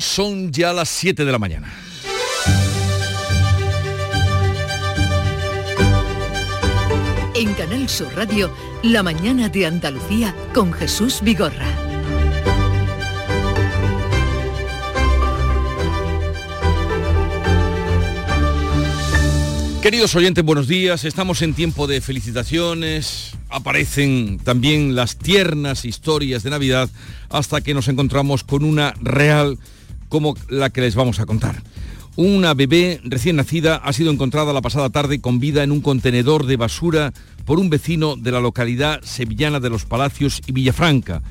Son ya las 7 de la mañana. En Canal Sur Radio, La mañana de Andalucía con Jesús Vigorra. Queridos oyentes, buenos días. Estamos en tiempo de felicitaciones. Aparecen también las tiernas historias de Navidad hasta que nos encontramos con una real como la que les vamos a contar. Una bebé recién nacida ha sido encontrada la pasada tarde con vida en un contenedor de basura por un vecino de la localidad sevillana de Los Palacios y Villafranca.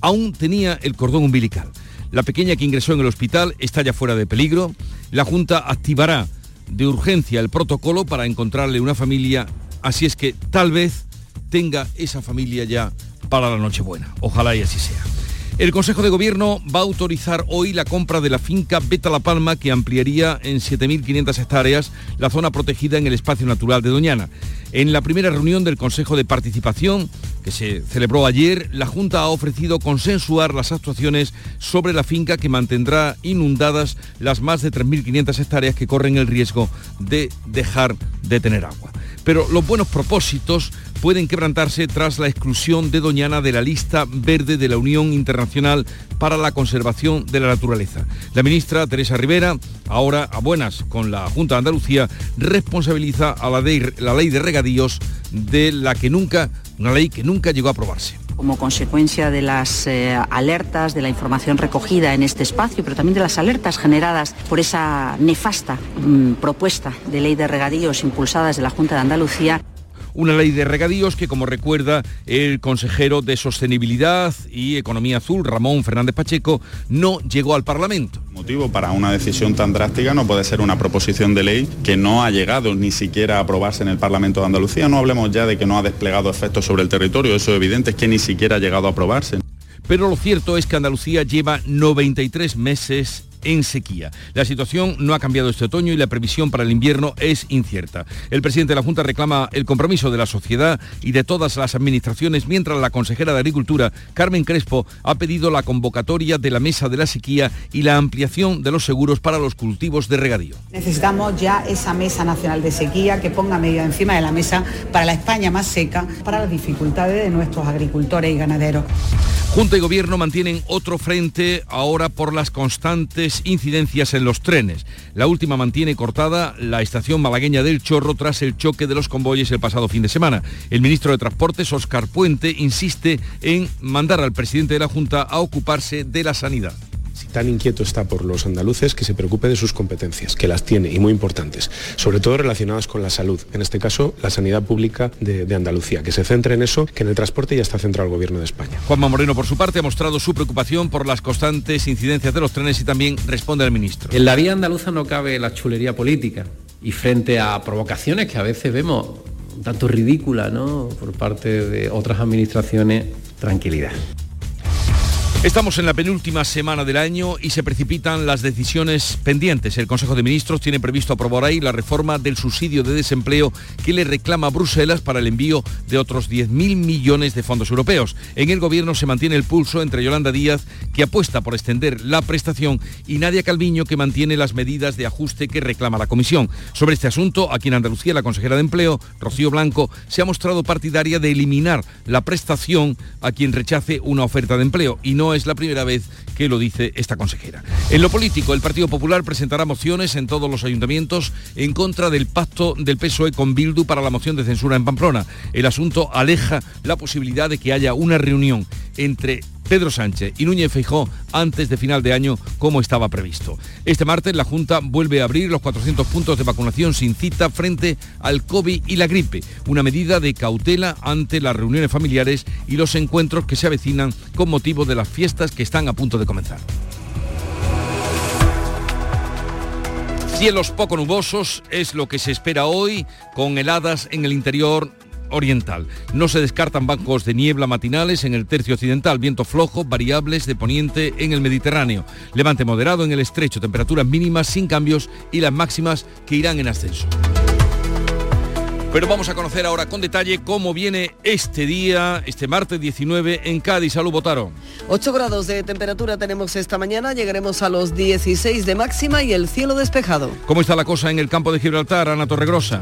Aún tenía el cordón umbilical. La pequeña que ingresó en el hospital está ya fuera de peligro. La Junta activará de urgencia el protocolo para encontrarle una familia, así es que tal vez tenga esa familia ya para la Nochebuena. Ojalá y así sea. El Consejo de Gobierno va a autorizar hoy la compra de la finca Beta La Palma que ampliaría en 7.500 hectáreas la zona protegida en el espacio natural de Doñana. En la primera reunión del Consejo de Participación, que se celebró ayer, la Junta ha ofrecido consensuar las actuaciones sobre la finca que mantendrá inundadas las más de 3.500 hectáreas que corren el riesgo de dejar de tener agua. Pero los buenos propósitos pueden quebrantarse tras la exclusión de Doñana de la lista verde de la Unión Internacional para la Conservación de la Naturaleza. La ministra Teresa Rivera, ahora a buenas con la Junta de Andalucía, responsabiliza a la, ley de de la que nunca, una ley que nunca llegó a aprobarse. Como consecuencia de las eh, alertas, de la información recogida en este espacio, pero también de las alertas generadas por esa nefasta mmm, propuesta de ley de regadíos impulsada desde la Junta de Andalucía una ley de regadíos que, como recuerda el consejero de Sostenibilidad y Economía Azul, Ramón Fernández Pacheco, no llegó al Parlamento. El motivo para una decisión tan drástica no puede ser una proposición de ley que no ha llegado ni siquiera a aprobarse en el Parlamento de Andalucía. No hablemos ya de que no ha desplegado efectos sobre el territorio, eso es evidente, es que ni siquiera ha llegado a aprobarse. Pero lo cierto es que Andalucía lleva 93 meses en sequía. La situación no ha cambiado este otoño y la previsión para el invierno es incierta. El presidente de la Junta reclama el compromiso de la sociedad y de todas las administraciones, mientras la consejera de Agricultura, Carmen Crespo, ha pedido la convocatoria de la mesa de la sequía y la ampliación de los seguros para los cultivos de regadío. Necesitamos ya esa mesa nacional de sequía que ponga medidas encima de la mesa para la España más seca, para las dificultades de nuestros agricultores y ganaderos. Junta y Gobierno mantienen otro frente ahora por las constantes incidencias en los trenes. La última mantiene cortada la estación malagueña del Chorro tras el choque de los convoyes el pasado fin de semana. El ministro de Transportes, Óscar Puente, insiste en mandar al presidente de la Junta a ocuparse de la sanidad tan inquieto está por los andaluces que se preocupe de sus competencias, que las tiene y muy importantes, sobre todo relacionadas con la salud, en este caso la sanidad pública de, de Andalucía, que se centre en eso, que en el transporte ya está centrado el Gobierno de España. Juanma Moreno, por su parte, ha mostrado su preocupación por las constantes incidencias de los trenes y también responde al ministro. En la vía andaluza no cabe la chulería política y frente a provocaciones que a veces vemos un tanto ridículas ¿no? por parte de otras administraciones, tranquilidad. Estamos en la penúltima semana del año y se precipitan las decisiones pendientes. El Consejo de Ministros tiene previsto aprobar ahí la reforma del subsidio de desempleo que le reclama Bruselas para el envío de otros 10.000 millones de fondos europeos. En el Gobierno se mantiene el pulso entre Yolanda Díaz, que apuesta por extender la prestación, y Nadia Calviño, que mantiene las medidas de ajuste que reclama la Comisión. Sobre este asunto, aquí en Andalucía, la consejera de Empleo, Rocío Blanco, se ha mostrado partidaria de eliminar la prestación a quien rechace una oferta de empleo y no es la primera vez que lo dice esta consejera. En lo político, el Partido Popular presentará mociones en todos los ayuntamientos en contra del pacto del PSOE con Bildu para la moción de censura en Pamplona. El asunto aleja la posibilidad de que haya una reunión entre Pedro Sánchez y Núñez Feijó antes de final de año como estaba previsto. Este martes la Junta vuelve a abrir los 400 puntos de vacunación sin cita frente al COVID y la gripe, una medida de cautela ante las reuniones familiares y los encuentros que se avecinan con motivo de las fiestas que están a punto de comenzar. Cielos poco nubosos es lo que se espera hoy, con heladas en el interior oriental. No se descartan bancos de niebla matinales en el tercio occidental, viento flojo, variables de poniente en el Mediterráneo. Levante moderado en el estrecho, temperaturas mínimas sin cambios y las máximas que irán en ascenso. Pero vamos a conocer ahora con detalle cómo viene este día, este martes 19 en Cádiz. Salud, Botaro. 8 grados de temperatura tenemos esta mañana, llegaremos a los 16 de máxima y el cielo despejado. ¿Cómo está la cosa en el campo de Gibraltar, Ana Torregrosa?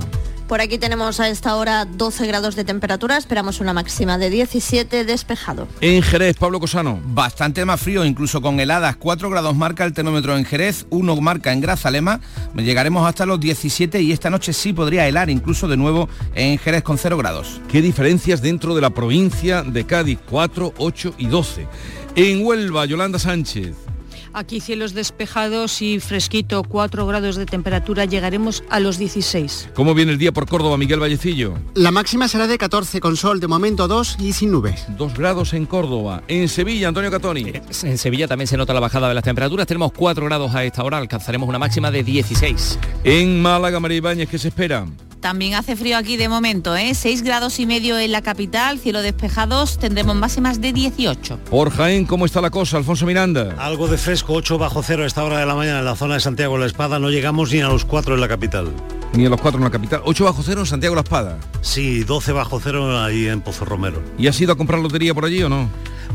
Por aquí tenemos a esta hora 12 grados de temperatura, esperamos una máxima de 17 despejado. En Jerez, Pablo Cosano. Bastante más frío, incluso con heladas. 4 grados marca el termómetro en Jerez, 1 marca en Grazalema. Llegaremos hasta los 17 y esta noche sí podría helar incluso de nuevo en Jerez con 0 grados. ¿Qué diferencias dentro de la provincia de Cádiz? 4, 8 y 12. En Huelva, Yolanda Sánchez. Aquí cielos despejados y fresquito, 4 grados de temperatura, llegaremos a los 16. ¿Cómo viene el día por Córdoba, Miguel Vallecillo? La máxima será de 14 con sol, de momento 2 y sin nubes. 2 grados en Córdoba. En Sevilla, Antonio Catoni. En Sevilla también se nota la bajada de las temperaturas, tenemos 4 grados a esta hora, alcanzaremos una máxima de 16. En Málaga, María Ibáñez, ¿qué se espera? También hace frío aquí de momento, ¿eh? 6 grados y medio en la capital, cielo despejados, tendremos máximas de 18. Por Jaén, ¿cómo está la cosa? Alfonso Miranda. Algo de fresco, 8 bajo cero a esta hora de la mañana en la zona de Santiago de la Espada, no llegamos ni a los 4 en la capital. Ni a los 4 en la capital. 8 bajo cero en Santiago de la Espada. Sí, 12 bajo cero ahí en Pozo Romero. ¿Y has ido a comprar lotería por allí o no?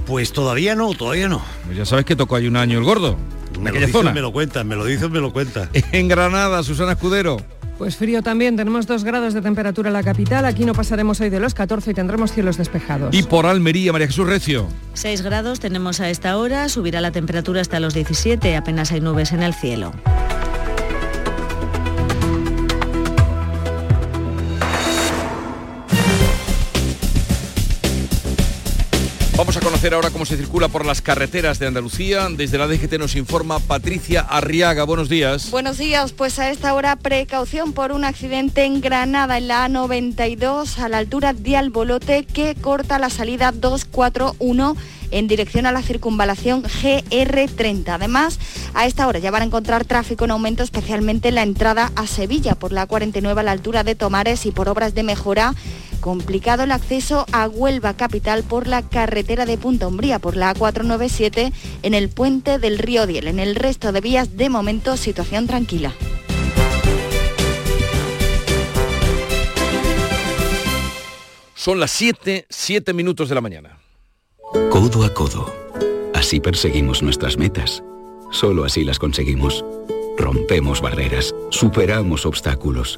Pues todavía no, todavía no. Pues ya sabes que tocó ahí un año el gordo. Me lo dicen, me lo cuentan, me lo dicen, me lo cuentan. En Granada, Susana Escudero. Pues frío también, tenemos 2 grados de temperatura en la capital, aquí no pasaremos hoy de los 14 y tendremos cielos despejados. Y por Almería, María Jesús Recio. 6 grados tenemos a esta hora, subirá la temperatura hasta los 17, apenas hay nubes en el cielo. Vamos a conocer ahora cómo se circula por las carreteras de Andalucía. Desde la DGT nos informa Patricia Arriaga. Buenos días. Buenos días. Pues a esta hora precaución por un accidente en Granada en la A92 a la altura de Albolote que corta la salida 241 en dirección a la circunvalación GR30. Además, a esta hora ya van a encontrar tráfico en aumento, especialmente en la entrada a Sevilla por la 49 a la altura de Tomares y por obras de mejora complicado el acceso a Huelva capital por la carretera de Punta Umbría, por la A497 en el puente del río Diel. En el resto de vías, de momento, situación tranquila. Son las 7, 7 minutos de la mañana. Codo a codo. Así perseguimos nuestras metas. Solo así las conseguimos. Rompemos barreras, superamos obstáculos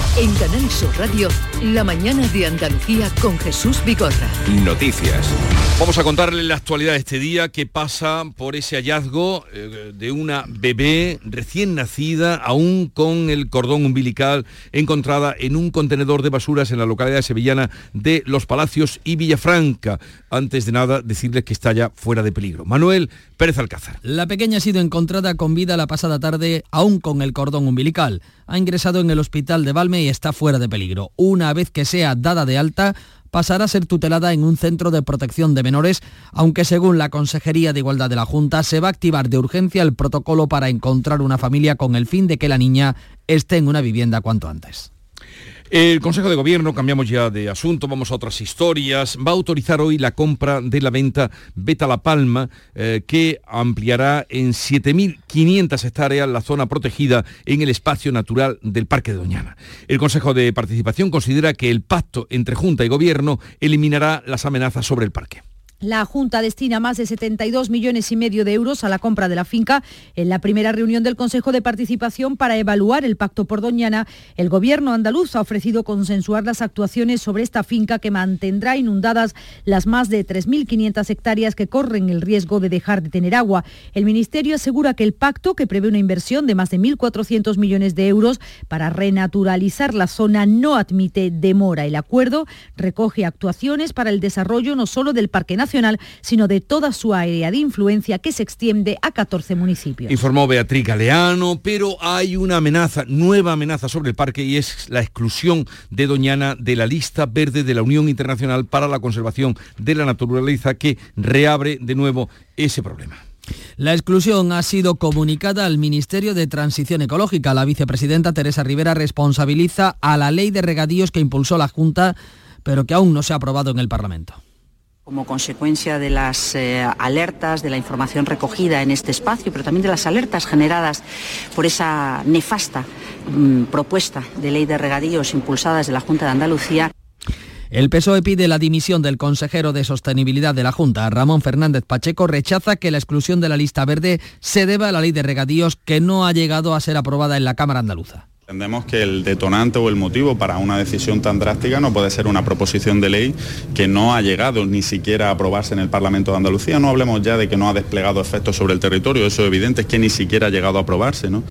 En Canal Sur Radio, la mañana de Andalucía con Jesús Bigorra. Noticias. Vamos a contarle la actualidad de este día que pasa por ese hallazgo eh, de una bebé recién nacida, aún con el cordón umbilical, encontrada en un contenedor de basuras en la localidad sevillana de Los Palacios y Villafranca. Antes de nada, decirles que está ya fuera de peligro. Manuel Pérez Alcázar. La pequeña ha sido encontrada con vida la pasada tarde, aún con el cordón umbilical. Ha ingresado en el hospital de Valme y está fuera de peligro. Una vez que sea dada de alta, pasará a ser tutelada en un centro de protección de menores, aunque según la Consejería de Igualdad de la Junta se va a activar de urgencia el protocolo para encontrar una familia con el fin de que la niña esté en una vivienda cuanto antes. El Consejo de Gobierno, cambiamos ya de asunto, vamos a otras historias, va a autorizar hoy la compra de la venta Beta La Palma, eh, que ampliará en 7.500 hectáreas la zona protegida en el espacio natural del Parque de Doñana. El Consejo de Participación considera que el pacto entre Junta y Gobierno eliminará las amenazas sobre el parque. La Junta destina más de 72 millones y medio de euros a la compra de la finca. En la primera reunión del Consejo de Participación para evaluar el pacto por Doñana, el Gobierno andaluz ha ofrecido consensuar las actuaciones sobre esta finca que mantendrá inundadas las más de 3.500 hectáreas que corren el riesgo de dejar de tener agua. El Ministerio asegura que el pacto, que prevé una inversión de más de 1.400 millones de euros para renaturalizar la zona, no admite demora. El acuerdo recoge actuaciones para el desarrollo no solo del Parque Nacional, sino de toda su área de influencia que se extiende a 14 municipios. Informó Beatriz Galeano, pero hay una amenaza, nueva amenaza sobre el parque y es la exclusión de Doñana de la lista verde de la Unión Internacional para la Conservación de la Naturaleza que reabre de nuevo ese problema. La exclusión ha sido comunicada al Ministerio de Transición Ecológica. La vicepresidenta Teresa Rivera responsabiliza a la ley de regadíos que impulsó la Junta, pero que aún no se ha aprobado en el Parlamento como consecuencia de las eh, alertas, de la información recogida en este espacio, pero también de las alertas generadas por esa nefasta mm, propuesta de ley de regadíos impulsada desde la Junta de Andalucía. El PSOE pide la dimisión del consejero de Sostenibilidad de la Junta. Ramón Fernández Pacheco rechaza que la exclusión de la lista verde se deba a la ley de regadíos que no ha llegado a ser aprobada en la Cámara andaluza. Entendemos que el detonante o el motivo para una decisión tan drástica no puede ser una proposición de ley que no ha llegado ni siquiera a aprobarse en el Parlamento de Andalucía. No hablemos ya de que no ha desplegado efectos sobre el territorio, eso es evidente, es que ni siquiera ha llegado a aprobarse. ¿no?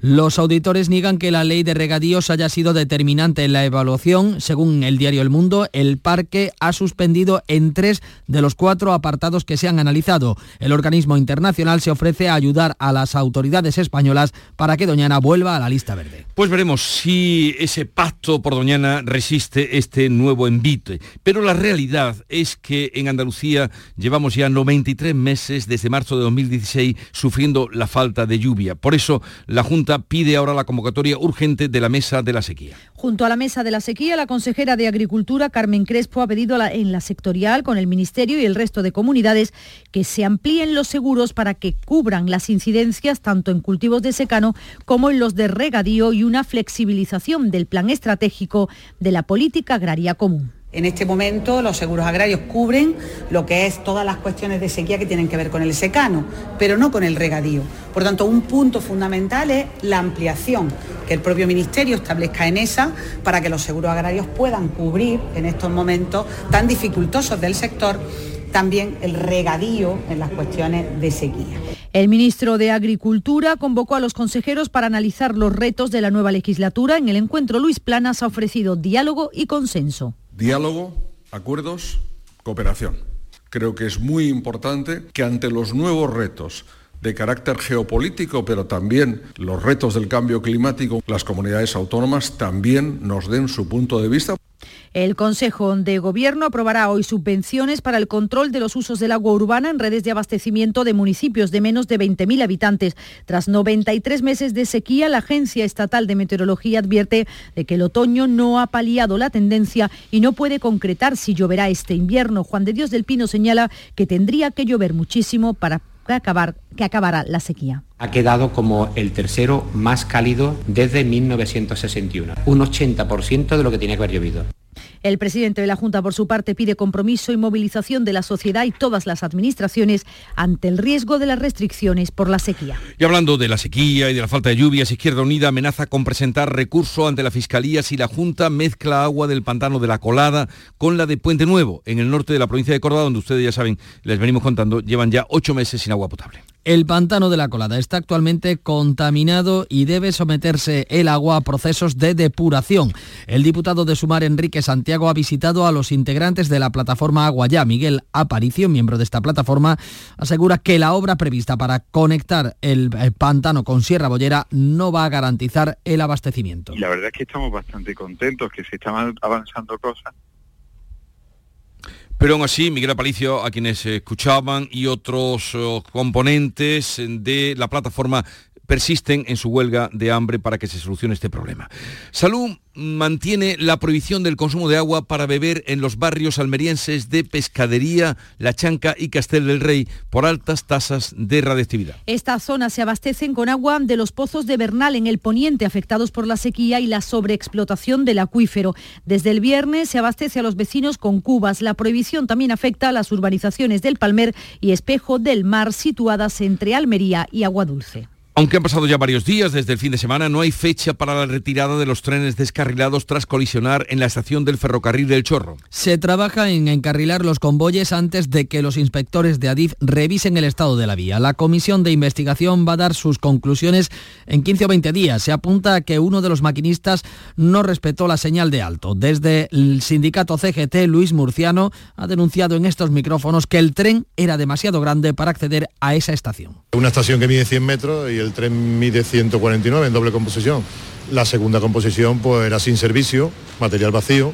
Los auditores niegan que la ley de regadíos haya sido determinante en la evaluación. Según el diario El Mundo, el parque ha suspendido en tres de los cuatro apartados que se han analizado. El organismo internacional se ofrece a ayudar a las autoridades españolas para que Doñana vuelva a la lista verde. Pues veremos si ese pacto por Doñana resiste este nuevo envite. Pero la realidad es que en Andalucía llevamos ya 93 meses desde marzo de 2016 sufriendo la falta de lluvia. Por eso la Junta pide ahora la convocatoria urgente de la Mesa de la Sequía. Junto a la Mesa de la Sequía, la consejera de Agricultura, Carmen Crespo, ha pedido en la sectorial con el Ministerio y el resto de comunidades que se amplíen los seguros para que cubran las incidencias tanto en cultivos de secano como en los de regadío y una flexibilización del plan estratégico de la política agraria común. En este momento los seguros agrarios cubren lo que es todas las cuestiones de sequía que tienen que ver con el secano, pero no con el regadío. Por tanto, un punto fundamental es la ampliación que el propio Ministerio establezca en esa para que los seguros agrarios puedan cubrir en estos momentos tan dificultosos del sector también el regadío en las cuestiones de sequía. El ministro de Agricultura convocó a los consejeros para analizar los retos de la nueva legislatura. En el encuentro, Luis Planas ha ofrecido diálogo y consenso. Diálogo, acuerdos, cooperación. Creo que es muy importante que ante los nuevos retos de carácter geopolítico, pero también los retos del cambio climático, las comunidades autónomas también nos den su punto de vista. El Consejo de Gobierno aprobará hoy subvenciones para el control de los usos del agua urbana en redes de abastecimiento de municipios de menos de 20.000 habitantes. Tras 93 meses de sequía, la Agencia Estatal de Meteorología advierte de que el otoño no ha paliado la tendencia y no puede concretar si lloverá este invierno. Juan de Dios del Pino señala que tendría que llover muchísimo para que acabara la sequía. Ha quedado como el tercero más cálido desde 1961, un 80% de lo que tenía que haber llovido. El presidente de la Junta, por su parte, pide compromiso y movilización de la sociedad y todas las administraciones ante el riesgo de las restricciones por la sequía. Y hablando de la sequía y de la falta de lluvias, Izquierda Unida amenaza con presentar recurso ante la Fiscalía si la Junta mezcla agua del pantano de la Colada con la de Puente Nuevo, en el norte de la provincia de Córdoba, donde ustedes ya saben, les venimos contando, llevan ya ocho meses sin agua potable. El pantano de la Colada está actualmente contaminado y debe someterse el agua a procesos de depuración. El diputado de Sumar, Enrique Santiago, ha visitado a los integrantes de la plataforma Agua Ya. Miguel Aparicio, miembro de esta plataforma, asegura que la obra prevista para conectar el pantano con Sierra Bollera no va a garantizar el abastecimiento. La verdad es que estamos bastante contentos, que se están avanzando cosas pero aún así, Miguel Aparicio, a quienes escuchaban, y otros oh, componentes de la plataforma persisten en su huelga de hambre para que se solucione este problema. Salud mantiene la prohibición del consumo de agua para beber en los barrios almerienses de Pescadería, La Chanca y Castel del Rey por altas tasas de radiactividad. Estas zonas se abastecen con agua de los pozos de Bernal en el poniente afectados por la sequía y la sobreexplotación del acuífero. Desde el viernes se abastece a los vecinos con cubas. La prohibición también afecta a las urbanizaciones del Palmer y Espejo del Mar situadas entre Almería y Agua Dulce. Aunque han pasado ya varios días desde el fin de semana, no hay fecha para la retirada de los trenes descarrilados tras colisionar en la estación del ferrocarril del Chorro. Se trabaja en encarrilar los convoyes antes de que los inspectores de Adif revisen el estado de la vía. La comisión de investigación va a dar sus conclusiones en 15 o 20 días. Se apunta a que uno de los maquinistas no respetó la señal de alto. Desde el sindicato CGT, Luis Murciano ha denunciado en estos micrófonos que el tren era demasiado grande para acceder a esa estación. Una estación que mide 100 metros y el tren mide 149 en doble composición. La segunda composición pues era sin servicio, material vacío,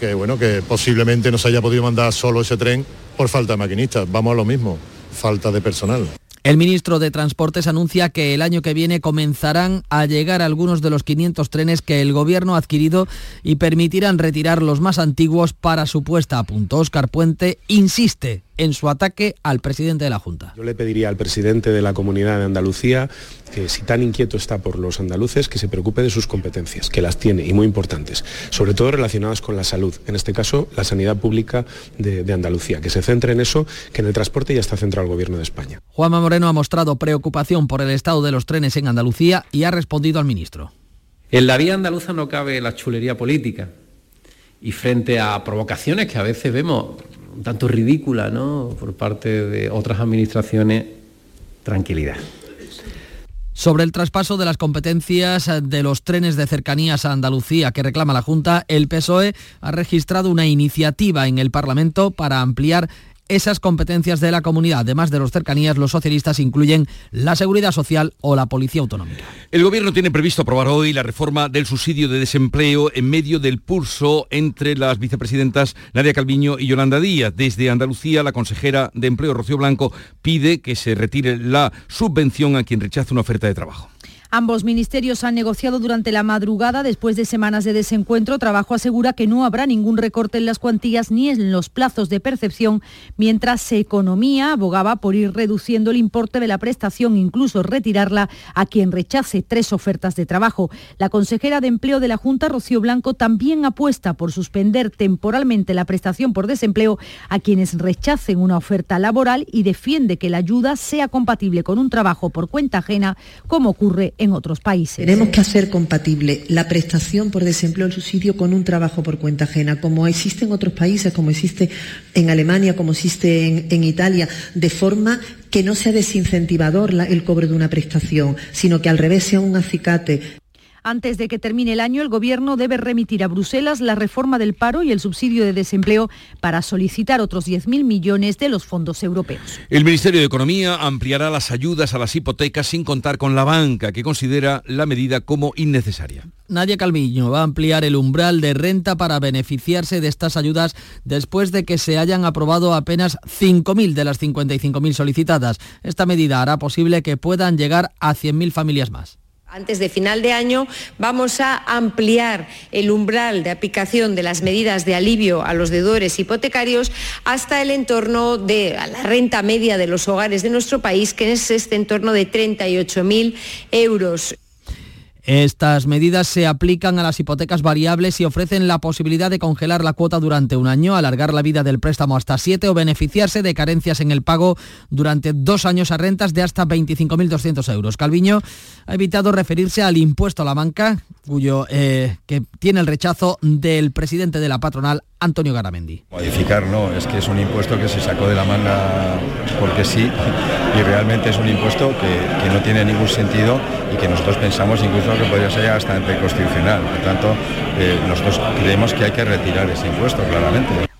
que bueno, que posiblemente no se haya podido mandar solo ese tren por falta de maquinistas. Vamos a lo mismo, falta de personal. El ministro de Transportes anuncia que el año que viene comenzarán a llegar algunos de los 500 trenes que el gobierno ha adquirido y permitirán retirar los más antiguos para su puesta a punto. Óscar Puente insiste en su ataque al presidente de la Junta. Yo le pediría al presidente de la Comunidad de Andalucía que si tan inquieto está por los andaluces, que se preocupe de sus competencias, que las tiene y muy importantes, sobre todo relacionadas con la salud, en este caso la sanidad pública de, de Andalucía, que se centre en eso, que en el transporte ya está centrado el Gobierno de España. Juanma Moreno ha mostrado preocupación por el estado de los trenes en Andalucía y ha respondido al ministro. En la vía andaluza no cabe la chulería política y frente a provocaciones que a veces vemos un tanto ridículas ¿no? por parte de otras administraciones, tranquilidad. Sobre el traspaso de las competencias de los trenes de cercanías a Andalucía que reclama la Junta, el PSOE ha registrado una iniciativa en el Parlamento para ampliar esas competencias de la comunidad. Además de los cercanías, los socialistas incluyen la seguridad social o la policía autonómica. El gobierno tiene previsto aprobar hoy la reforma del subsidio de desempleo en medio del pulso entre las vicepresidentas Nadia Calviño y Yolanda Díaz. Desde Andalucía, la consejera de Empleo Rocío Blanco pide que se retire la subvención a quien rechace una oferta de trabajo. Ambos ministerios han negociado durante la madrugada después de semanas de desencuentro. Trabajo asegura que no habrá ningún recorte en las cuantías ni en los plazos de percepción, mientras Economía abogaba por ir reduciendo el importe de la prestación, incluso retirarla a quien rechace tres ofertas de trabajo. La consejera de Empleo de la Junta, Rocío Blanco, también apuesta por suspender temporalmente la prestación por desempleo a quienes rechacen una oferta laboral y defiende que la ayuda sea compatible con un trabajo por cuenta ajena, como ocurre en otros países. Tenemos que hacer compatible la prestación por desempleo, el subsidio, con un trabajo por cuenta ajena, como existe en otros países, como existe en Alemania, como existe en, Italia, de forma que no sea desincentivador el cobro de una prestación, sino que al revés sea un acicate. Antes de que termine el año, el Gobierno debe remitir a Bruselas la reforma del paro y el subsidio de desempleo para solicitar otros 10.000 millones de los fondos europeos. El Ministerio de Economía ampliará las ayudas a las hipotecas sin contar con la banca, que considera la medida como innecesaria. Nadia Calviño va a ampliar el umbral de renta para beneficiarse de estas ayudas después de que se hayan aprobado apenas 5.000 de las 55.000 solicitadas. Esta medida hará posible que puedan llegar a 100.000 familias más. Antes de final de año vamos a ampliar el umbral de aplicación de las medidas de alivio a los deudores hipotecarios hasta el entorno de la renta media de los hogares de nuestro país, que es este entorno de 38.000 euros. Estas medidas se aplican a las hipotecas variables y ofrecen la posibilidad de congelar la cuota durante un año, alargar la vida del préstamo hasta siete o beneficiarse de carencias en el pago durante dos años a rentas de hasta 25.200 euros. Calviño ha evitado referirse al impuesto a la banca, cuyo eh, que tiene el rechazo del presidente de la patronal, Antonio Garamendi. Modificar no, es que es un impuesto que se sacó de la manga porque sí y realmente es un impuesto que, que no tiene ningún sentido y que nosotros pensamos incluso que podría ser hasta anticonstitucional. Por tanto, eh, nosotros creemos que hay que retirar ese impuesto, claramente.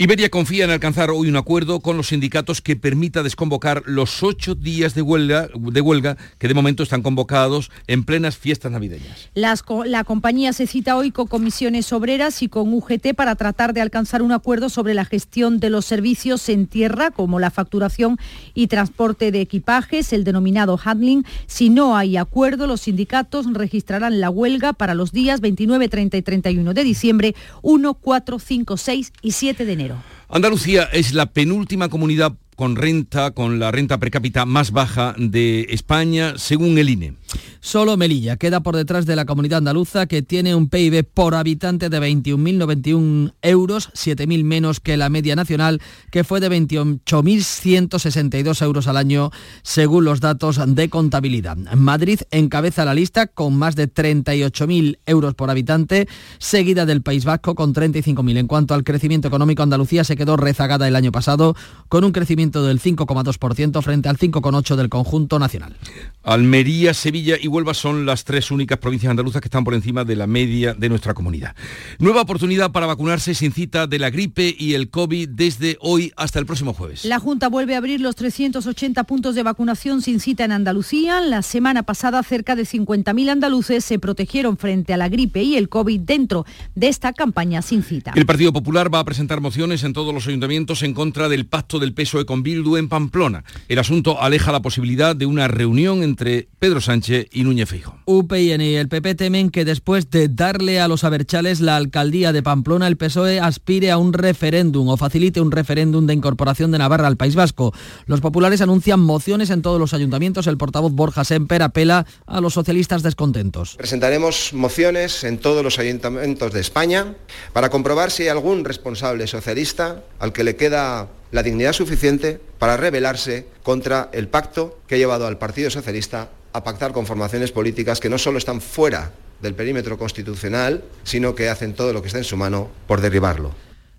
Iberia confía en alcanzar hoy un acuerdo con los sindicatos que permita desconvocar los ocho días de huelga, que de momento están convocados en plenas fiestas navideñas. La compañía se cita hoy con comisiones obreras y con UGT para tratar de alcanzar un acuerdo sobre la gestión de los servicios en tierra, como la facturación y transporte de equipajes, el denominado handling. Si no hay acuerdo, los sindicatos registrarán la huelga para los días 29, 30 y 31 de diciembre, 1, 4, 5, 6 y 7 de enero. Andalucía es la penúltima comunidad con renta, con la renta per cápita más baja de España, según el INE. Solo Melilla queda por detrás de la comunidad andaluza que tiene un PIB por habitante de 21.091 euros, 7.000 menos que la media nacional, que fue de 28.162 euros al año, según los datos de contabilidad. Madrid encabeza la lista con más de 38.000 euros por habitante, seguida del País Vasco con 35.000. En cuanto al crecimiento económico, Andalucía se quedó rezagada el año pasado con un crecimiento del 5,2% frente al 5,8% del conjunto nacional. Almería, Sevilla y Huelva son las tres únicas provincias andaluzas que están por encima de la media de nuestra comunidad. Nueva oportunidad para vacunarse sin cita de la gripe y el COVID desde hoy hasta el próximo jueves. La Junta vuelve a abrir los 380 puntos de vacunación sin cita en Andalucía. La semana pasada cerca de 50.000 andaluces se protegieron frente a la gripe y el COVID dentro de esta campaña sin cita. El Partido Popular va a presentar mociones en todos los ayuntamientos en contra del pacto del PSOE con Bildu en Pamplona. El asunto aleja la posibilidad de una reunión entre Pedro Sánchez y Núñez Feijóo. UPN y el PP temen que después de darle a los aberchales la alcaldía de Pamplona, el PSOE aspire a un referéndum o facilite un referéndum de incorporación de Navarra al País Vasco. Los populares anuncian mociones en todos los ayuntamientos. El portavoz Borja Semper apela a los socialistas descontentos. Presentaremos mociones en todos los ayuntamientos de España para comprobar si hay algún responsable socialista al que le queda la dignidad suficiente para rebelarse contra el pacto que ha llevado al Partido Socialista a pactar con formaciones políticas que no solo están fuera del perímetro constitucional, sino que hacen todo lo que está en su mano por derribarlo.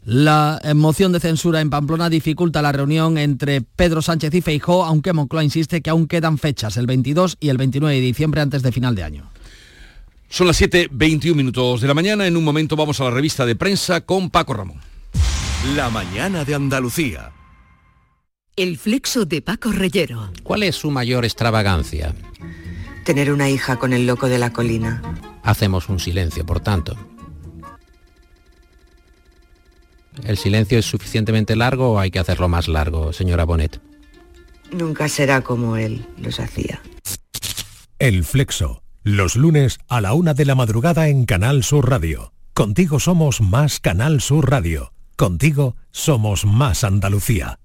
La moción de censura en Pamplona dificulta la reunión entre Pedro Sánchez y Feijó, aunque Moncloa insiste que aún quedan fechas, el 22 y el 29 de diciembre antes de final de año. Son las 7.21 minutos de la mañana. En un momento vamos a la revista de prensa con Paco Ramón. La mañana de Andalucía. El flexo de Paco Reyero. ¿Cuál es su mayor extravagancia? Tener una hija con el loco de la colina. Hacemos un silencio, por tanto. ¿El silencio es suficientemente largo o hay que hacerlo más largo, señora Bonet? Nunca será como él los hacía. El Flexo. Los lunes a la una de la madrugada en Canal Sur Radio. Contigo somos más Canal Sur Radio. Contigo somos más Andalucía.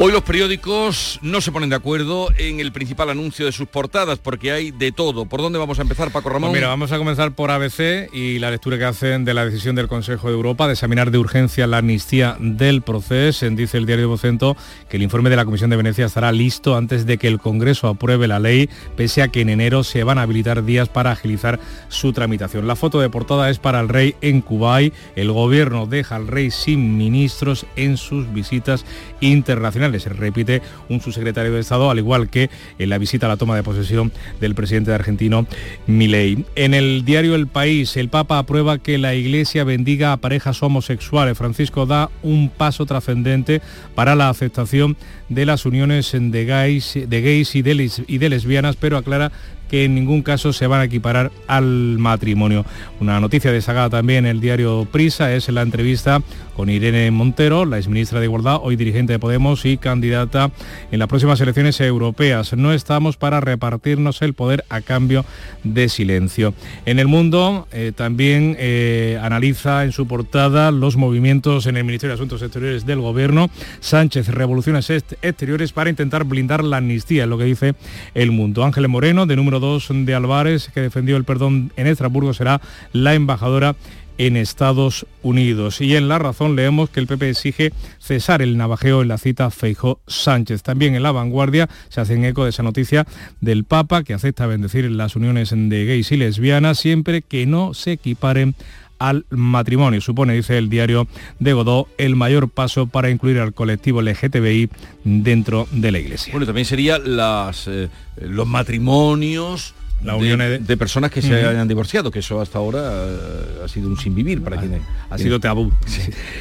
Hoy los periódicos no se ponen de acuerdo en el principal anuncio de sus portadas porque hay de todo. ¿Por dónde vamos a empezar, Paco Ramón? Pues mira, vamos a comenzar por ABC y la lectura que hacen de la decisión del Consejo de Europa de examinar de urgencia la amnistía del proceso. Dice el diario Vocento que el informe de la Comisión de Venecia estará listo antes de que el Congreso apruebe la ley, pese a que en enero se van a habilitar días para agilizar su tramitación. La foto de portada es para el rey en Kuwait. El gobierno deja al rey sin ministros en sus visitas internacionales se repite un subsecretario de Estado, al igual que en la visita a la toma de posesión del presidente argentino Milei. En el diario El País, el Papa aprueba que la Iglesia bendiga a parejas homosexuales. Francisco da un paso trascendente para la aceptación de las uniones de gays, de gays y, de y de lesbianas, pero aclara que en ningún caso se van a equiparar al matrimonio. Una noticia destacada también en el diario Prisa es la entrevista con Irene Montero, la exministra de Igualdad, hoy dirigente de Podemos y candidata en las próximas elecciones europeas. No estamos para repartirnos el poder a cambio de silencio. En el mundo eh, también eh, analiza en su portada los movimientos en el Ministerio de Asuntos Exteriores del Gobierno. Sánchez revoluciones exteriores para intentar blindar la amnistía, es lo que dice el mundo. Ángeles Moreno, de número 2 de Álvarez, que defendió el perdón en Estrasburgo, será la embajadora en Estados Unidos. Y en La Razón leemos que el PP exige cesar el navajeo en la cita Feijó Sánchez. También en La Vanguardia se hacen eco de esa noticia del Papa que acepta bendecir las uniones de gays y lesbianas siempre que no se equiparen al matrimonio. Supone, dice el diario de Godó, el mayor paso para incluir al colectivo LGTBI dentro de la Iglesia. Bueno, también serían las, eh, los matrimonios La unión de personas que se hayan divorciado, que eso hasta ahora eh, ha sido un sinvivir para quienes... ha sido tabú.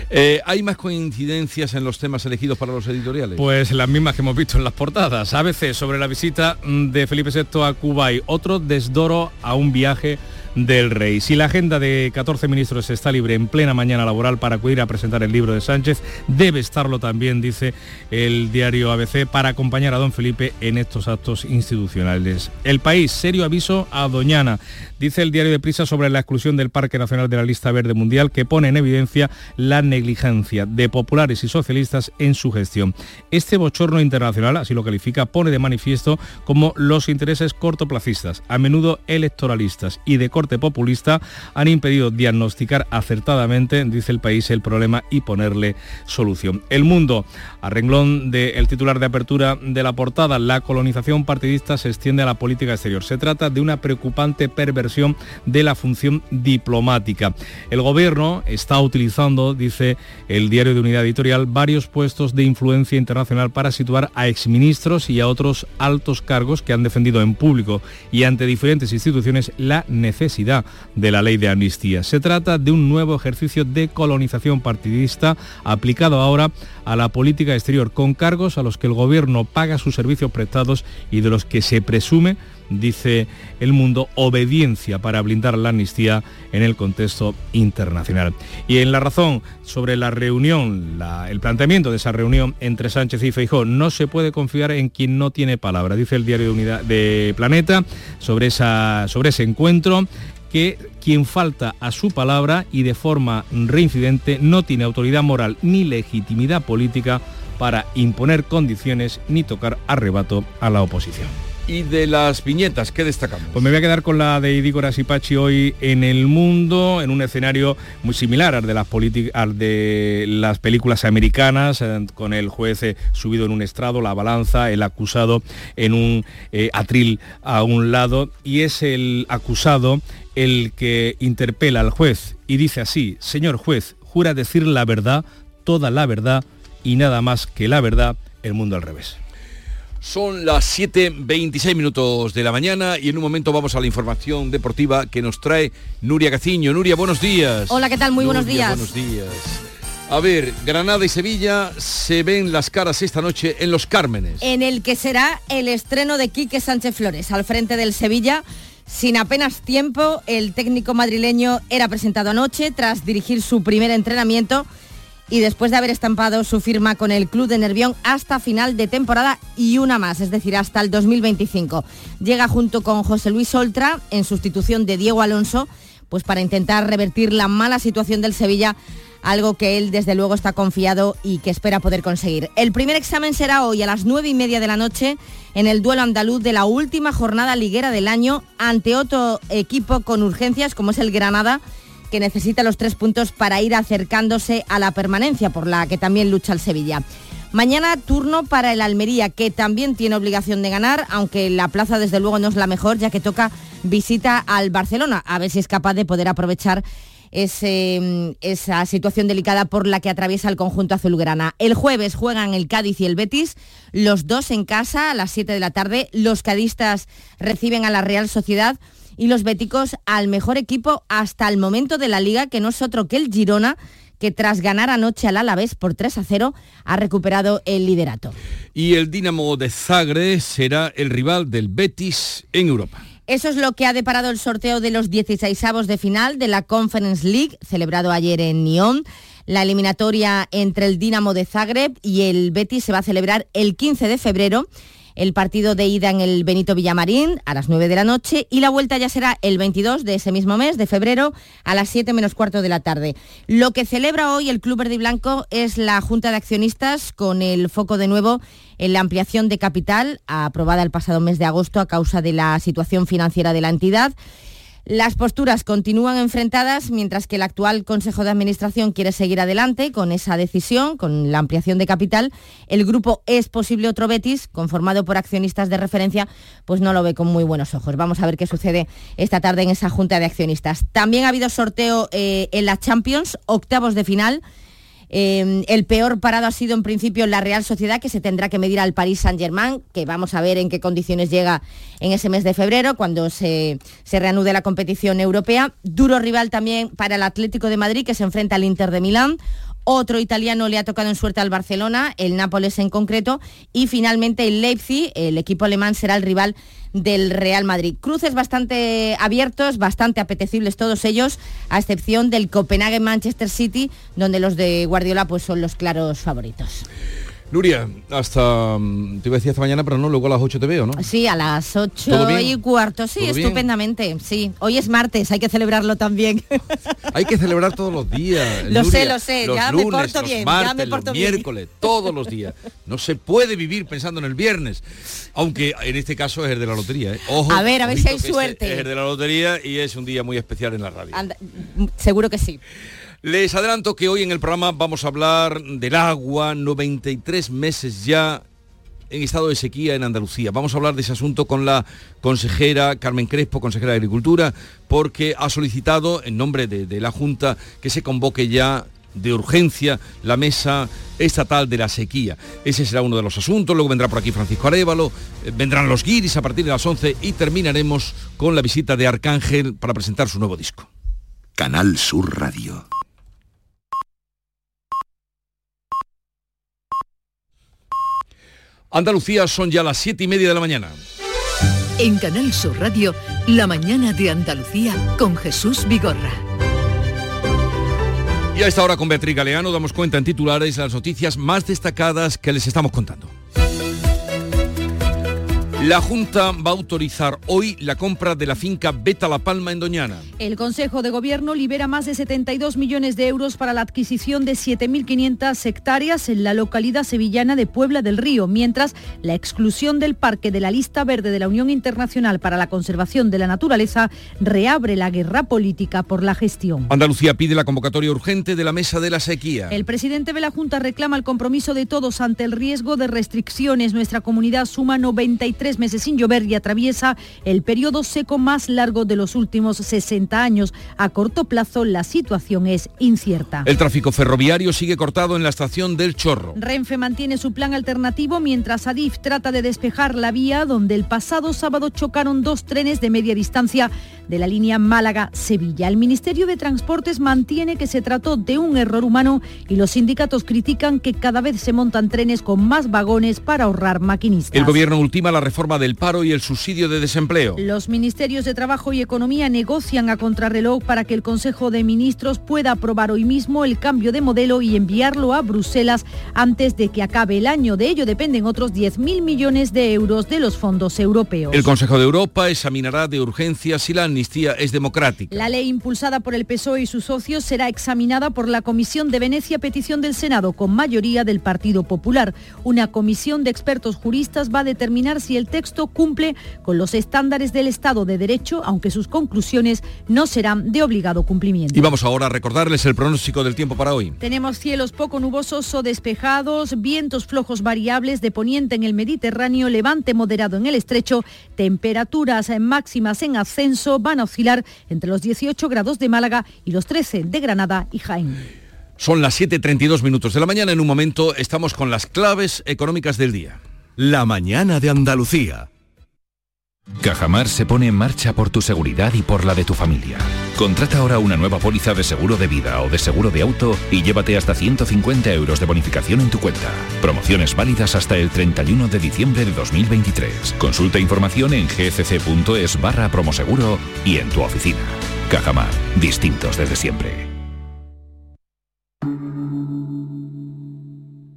Eh, ¿Hay más coincidencias en los temas elegidos para los editoriales? Pues las mismas que hemos visto en las portadas. ABC sobre la visita de Felipe VI a Cuba y otro desdoro a un viaje del rey. Si la agenda de 14 ministros está libre en plena mañana laboral para acudir a presentar el libro de Sánchez, debe estarlo también, dice el diario ABC, para acompañar a don Felipe en estos actos institucionales. El país, serio aviso a Doñana, dice el diario de Prisa sobre la exclusión del Parque Nacional de la lista verde mundial que pone en evidencia la negligencia de populares y socialistas en su gestión. Este bochorno internacional, así lo califica, pone de manifiesto como los intereses cortoplacistas, a menudo electoralistas y de corte populista, han impedido diagnosticar acertadamente, dice el país, el problema y ponerle solución. El mundo, a renglón del titular de apertura de la portada, la colonización partidista se extiende a la política exterior. Se trata de una preocupante perversión de la función diplomática. El gobierno está utilizando, dice el diario de unidad editorial, varios puestos de influencia internacional para situar a exministros y a otros altos cargos que han defendido en público y ante diferentes instituciones la necesidad de la ley de amnistía. Se trata de un nuevo ejercicio de colonización partidista aplicado ahora a la política exterior con cargos a los que el gobierno paga sus servicios prestados y de los que se presume dice el mundo, obediencia para blindar la amnistía en el contexto internacional. Y en la razón sobre la reunión, el planteamiento de esa reunión entre Sánchez y Feijó, no se puede confiar en quien no tiene palabra, dice el diario de, de Planeta sobre, esa, sobre ese encuentro que quien falta a su palabra y de forma reincidente no tiene autoridad moral ni legitimidad política para imponer condiciones ni tocar arrebato a la oposición. Y de las viñetas, ¿qué destacamos? Pues me voy a quedar con la de Idígor Asipachi hoy en el mundo, en un escenario muy similar al de las, politi- al de las películas americanas, eh, con el juez eh, subido en un estrado, la balanza, el acusado en un eh, atril a un lado, y es el acusado el que interpela al juez y dice así, señor juez, jura decir la verdad, toda la verdad y nada más que la verdad, el mundo al revés. Son las 7.26 minutos de la mañana y en un momento vamos a la información deportiva que nos trae Nuria Gaciño. Nuria, buenos días. Hola, ¿qué tal? Muy buenos días. Buenos días. A ver, Granada y Sevilla se ven las caras esta noche en los Cármenes. En el que será el estreno de Quique Sánchez Flores al frente del Sevilla. Sin apenas tiempo, el técnico madrileño era presentado anoche tras dirigir su primer entrenamiento y después de haber estampado su firma con el club de Nervión hasta final de temporada y una más, es decir, hasta el 2025. Llega junto con José Luis Oltra en sustitución de Diego Alonso, pues para intentar revertir la mala situación del Sevilla, algo que él desde luego está confiado y que espera poder conseguir. El primer examen será hoy a las nueve y media de la noche en el duelo andaluz de la última jornada liguera del año ante otro equipo con urgencias como es el Granada que necesita los tres puntos para ir acercándose a la permanencia, por la que también lucha el Sevilla. Mañana turno para el Almería, que también tiene obligación de ganar, aunque la plaza desde luego no es la mejor, ya que toca visita al Barcelona, a ver si es capaz de poder aprovechar ese, esa situación delicada por la que atraviesa el conjunto azulgrana. El jueves juegan el Cádiz y el Betis, los dos en casa a las 7 de la tarde. Los cadistas reciben a la Real Sociedad y los béticos al mejor equipo hasta el momento de la liga, que no es otro que el Girona, que tras ganar anoche al Alavés por 3 a 0 ha recuperado el liderato. Y el Dinamo de Zagreb será el rival del Betis en Europa. Eso es lo que ha deparado el sorteo de los 16avos de final de la Conference League, celebrado ayer en Nyon. La eliminatoria entre el Dinamo de Zagreb y el Betis se va a celebrar el 15 de febrero. El partido de ida en el Benito Villamarín a las 9 de la noche y la vuelta ya será el 22 de ese mismo mes, de febrero, a las 7 menos cuarto de la tarde. Lo que celebra hoy el Club Verde y Blanco es la Junta de Accionistas con el foco de nuevo en la ampliación de capital aprobada el pasado mes de agosto a causa de la situación financiera de la entidad. Las posturas continúan enfrentadas mientras que el actual Consejo de Administración quiere seguir adelante con esa decisión, con la ampliación de capital. El grupo Es Posible Otro Betis, conformado por accionistas de referencia, pues no lo ve con muy buenos ojos. Vamos a ver qué sucede esta tarde en esa junta de accionistas. También ha habido sorteo eh, en la Champions, octavos de final. Eh, el peor parado ha sido en principio la Real Sociedad, que se tendrá que medir al Paris Saint-Germain, que vamos a ver en qué condiciones llega en ese mes de febrero, cuando se, se reanude la competición europea. Duro rival también para el Atlético de Madrid, que se enfrenta al Inter de Milán. Otro italiano le ha tocado en suerte al Barcelona, el Nápoles en concreto, y finalmente el Leipzig, el equipo alemán, será el rival del Real Madrid. Cruces bastante abiertos, bastante apetecibles todos ellos, a excepción del Copenhague-Manchester City, donde los de Guardiola pues, son los claros favoritos. Nuria, hasta mm, te iba a decir hasta mañana, pero no, luego a las 8 te veo, ¿no? Sí, a las 8 y cuarto, sí, estupendamente. Sí, hoy es martes, hay que celebrarlo también. Hay que celebrar todos los días. lo Nuria. sé, lo sé, Los ya lunes, me porto los bien, martes, ya me porto los bien. miércoles, todos los días. No se puede vivir pensando en el viernes, aunque en este caso es el de la lotería. ¿eh? Ojo, A ver, a ver si hay este suerte. Es el de la lotería y es un día muy especial en la radio. Anda, seguro que sí. Les adelanto que hoy en el programa vamos a hablar del agua, 93 meses ya en estado de sequía en Andalucía. Vamos a hablar de ese asunto con la consejera Carmen Crespo, consejera de Agricultura, porque ha solicitado en nombre de, la Junta que se convoque ya de urgencia la mesa estatal de la sequía. Ese será uno de los asuntos, luego vendrá por aquí Francisco Arevalo, eh, vendrán los guiris a partir de las 11 y terminaremos con la visita de Arcángel para presentar su nuevo disco. Canal Sur Radio. Andalucía son ya las siete y media de la mañana. En Canal Sur Radio, La mañana de Andalucía con Jesús Vigorra. Y a esta hora con Beatriz Galeano damos cuenta en titulares las noticias más destacadas que les estamos contando. La Junta va a autorizar hoy la compra de la finca Beta La Palma en Doñana. El Consejo de Gobierno libera más de 72 millones de euros para la adquisición de 7.500 hectáreas en la localidad sevillana de Puebla del Río, mientras la exclusión del parque de la lista verde de la Unión Internacional para la Conservación de la Naturaleza reabre la guerra política por la gestión. Andalucía pide la convocatoria urgente de la mesa de la sequía. El presidente de la Junta reclama el compromiso de todos ante el riesgo de restricciones. Nuestra comunidad suma 93 meses sin llover y atraviesa el periodo seco más largo de los últimos 60 años. A corto plazo la situación es incierta. El tráfico ferroviario sigue cortado en la estación del Chorro. Renfe mantiene su plan alternativo mientras Adif trata de despejar la vía donde el pasado sábado chocaron dos trenes de media distancia de la línea Málaga-Sevilla. El Ministerio de Transportes mantiene que se trató de un error humano y los sindicatos critican que cada vez se montan trenes con más vagones para ahorrar maquinistas. El gobierno ultima la reforma del paro y el subsidio de desempleo. Los ministerios de Trabajo y Economía negocian a contrarreloj para que el Consejo de Ministros pueda aprobar hoy mismo el cambio de modelo y enviarlo a Bruselas antes de que acabe el año. De ello dependen otros 10.000 millones de euros de los fondos europeos. El Consejo de Europa examinará de urgencia si la amnistía es democrática. La ley impulsada por el PSOE y sus socios será examinada por la Comisión de Venecia a petición del Senado con mayoría del Partido Popular. Una comisión de expertos juristas va a determinar si el texto cumple con los estándares del Estado de Derecho, aunque sus conclusiones no serán de obligado cumplimiento. Y vamos ahora a recordarles el pronóstico del tiempo para hoy. Tenemos cielos poco nubosos o despejados, vientos flojos variables de poniente en el Mediterráneo, levante moderado en el estrecho, temperaturas máximas en ascenso van a oscilar entre los 18 grados de Málaga y los 13 de Granada y Jaén. Son las 7.32 minutos de la mañana. En un momento estamos con las claves económicas del día. La mañana de Andalucía. Cajamar se pone en marcha por tu seguridad y por la de tu familia. Contrata ahora una nueva póliza de seguro de vida o de seguro de auto y llévate hasta 150 euros de bonificación en tu cuenta. Promociones válidas hasta el 31 de diciembre de 2023. Consulta información en gcc.es barra promoseguro y en tu oficina. Cajamar, distintos desde siempre.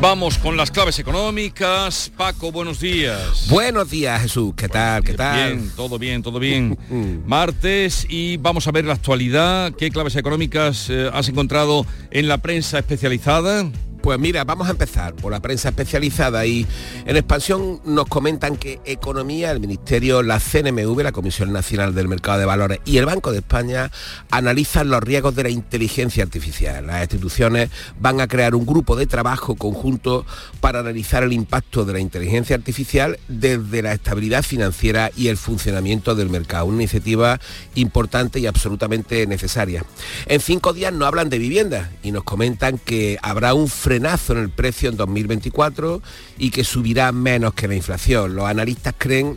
Vamos con las claves económicas. Paco, buenos días. Buenos días, Jesús. ¿Qué tal? ¿Qué tal? Bien, todo bien, todo bien. Martes y vamos a ver la actualidad. ¿Qué claves económicas eh, has encontrado en la prensa especializada? Pues mira, vamos a empezar por la prensa especializada y en expansión nos comentan que Economía, el Ministerio, la CNMV, la Comisión Nacional del Mercado de Valores y el Banco de España analizan los riesgos de la inteligencia artificial. Las instituciones van a crear un grupo de trabajo conjunto para analizar el impacto de la inteligencia artificial desde la estabilidad financiera y el funcionamiento del mercado. Una iniciativa importante y absolutamente necesaria. En cinco días no hablan de vivienda y nos comentan que habrá un frenazo en el precio en 2024 y que subirá menos que la inflación. Los analistas creen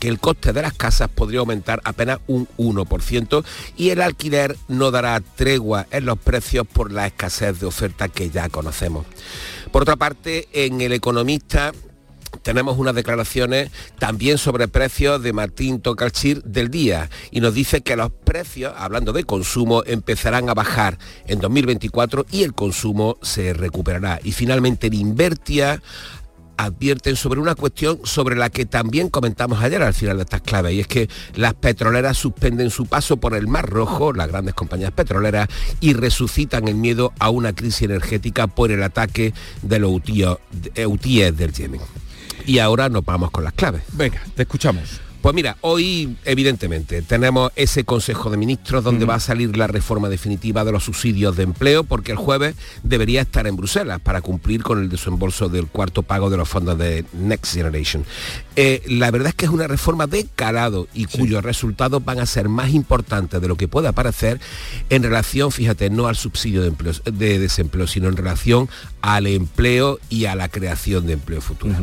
que el coste de las casas podría aumentar apenas un 1% y el alquiler no dará tregua en los precios por la escasez de oferta que ya conocemos. Por otra parte, en El Economista tenemos unas declaraciones también sobre precios de Martín Tocalchir del día y nos dice que los precios, hablando de consumo, empezarán a bajar en 2024 y el consumo se recuperará. Y finalmente en Invertia advierten sobre una cuestión sobre la que también comentamos ayer al final de estas claves, y es que las petroleras suspenden su paso por el Mar Rojo, las grandes compañías petroleras, y resucitan el miedo a una crisis energética por el ataque de los hutíes del Yemen. Y ahora nos vamos con las claves. Venga, te escuchamos. Pues mira, hoy evidentemente tenemos ese Consejo de Ministros donde va a salir la reforma definitiva de los subsidios de empleo porque el jueves debería estar en Bruselas para cumplir con el desembolso del cuarto pago de los fondos de Next Generation. Eh, la verdad es que es una reforma de calado y cuyos resultados van a ser más importantes de lo que pueda parecer en relación, fíjate, no al subsidio de, empleo, de desempleo, sino en relación al empleo y a la creación de empleo futuro.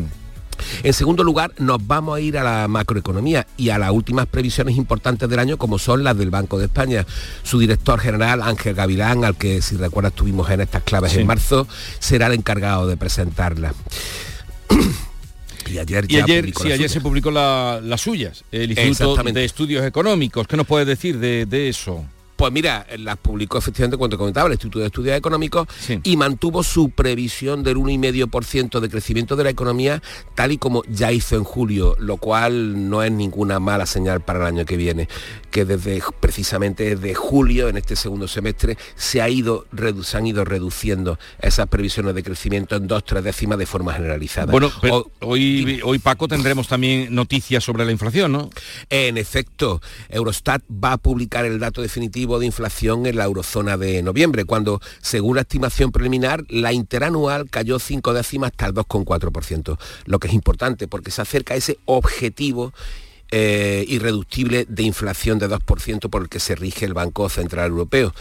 En segundo lugar, nos vamos a ir a la macroeconomía y a las últimas previsiones importantes del año, como son las del Banco de España. Su director general, Ángel Gavilán, al que si recuerdas tuvimos en estas claves en marzo, será el encargado de presentarla. Y ayer, ayer se publicó las suyas, el Instituto de Estudios Económicos. ¿Qué nos puedes decir de eso? Pues mira, las publicó efectivamente cuando comentaba el Instituto de Estudios Económicos y mantuvo su previsión del 1,5% de crecimiento de la economía tal y como ya hizo en julio, lo cual no es ninguna mala señal para el año que viene, que desde precisamente desde julio, en este segundo semestre, se, ha ido, se han ido reduciendo esas previsiones de crecimiento en dos, tres décimas de forma generalizada. Bueno, hoy, hoy Paco tendremos también noticias sobre la inflación, ¿no? En efecto, Eurostat va a publicar el dato definitivo de inflación en la eurozona de noviembre, cuando, según la estimación preliminar, la interanual cayó cinco décimas hasta el 2,4%, lo que es importante porque se acerca a ese objetivo eh, irreductible de inflación de 2% por el que se rige el Banco Central Europeo.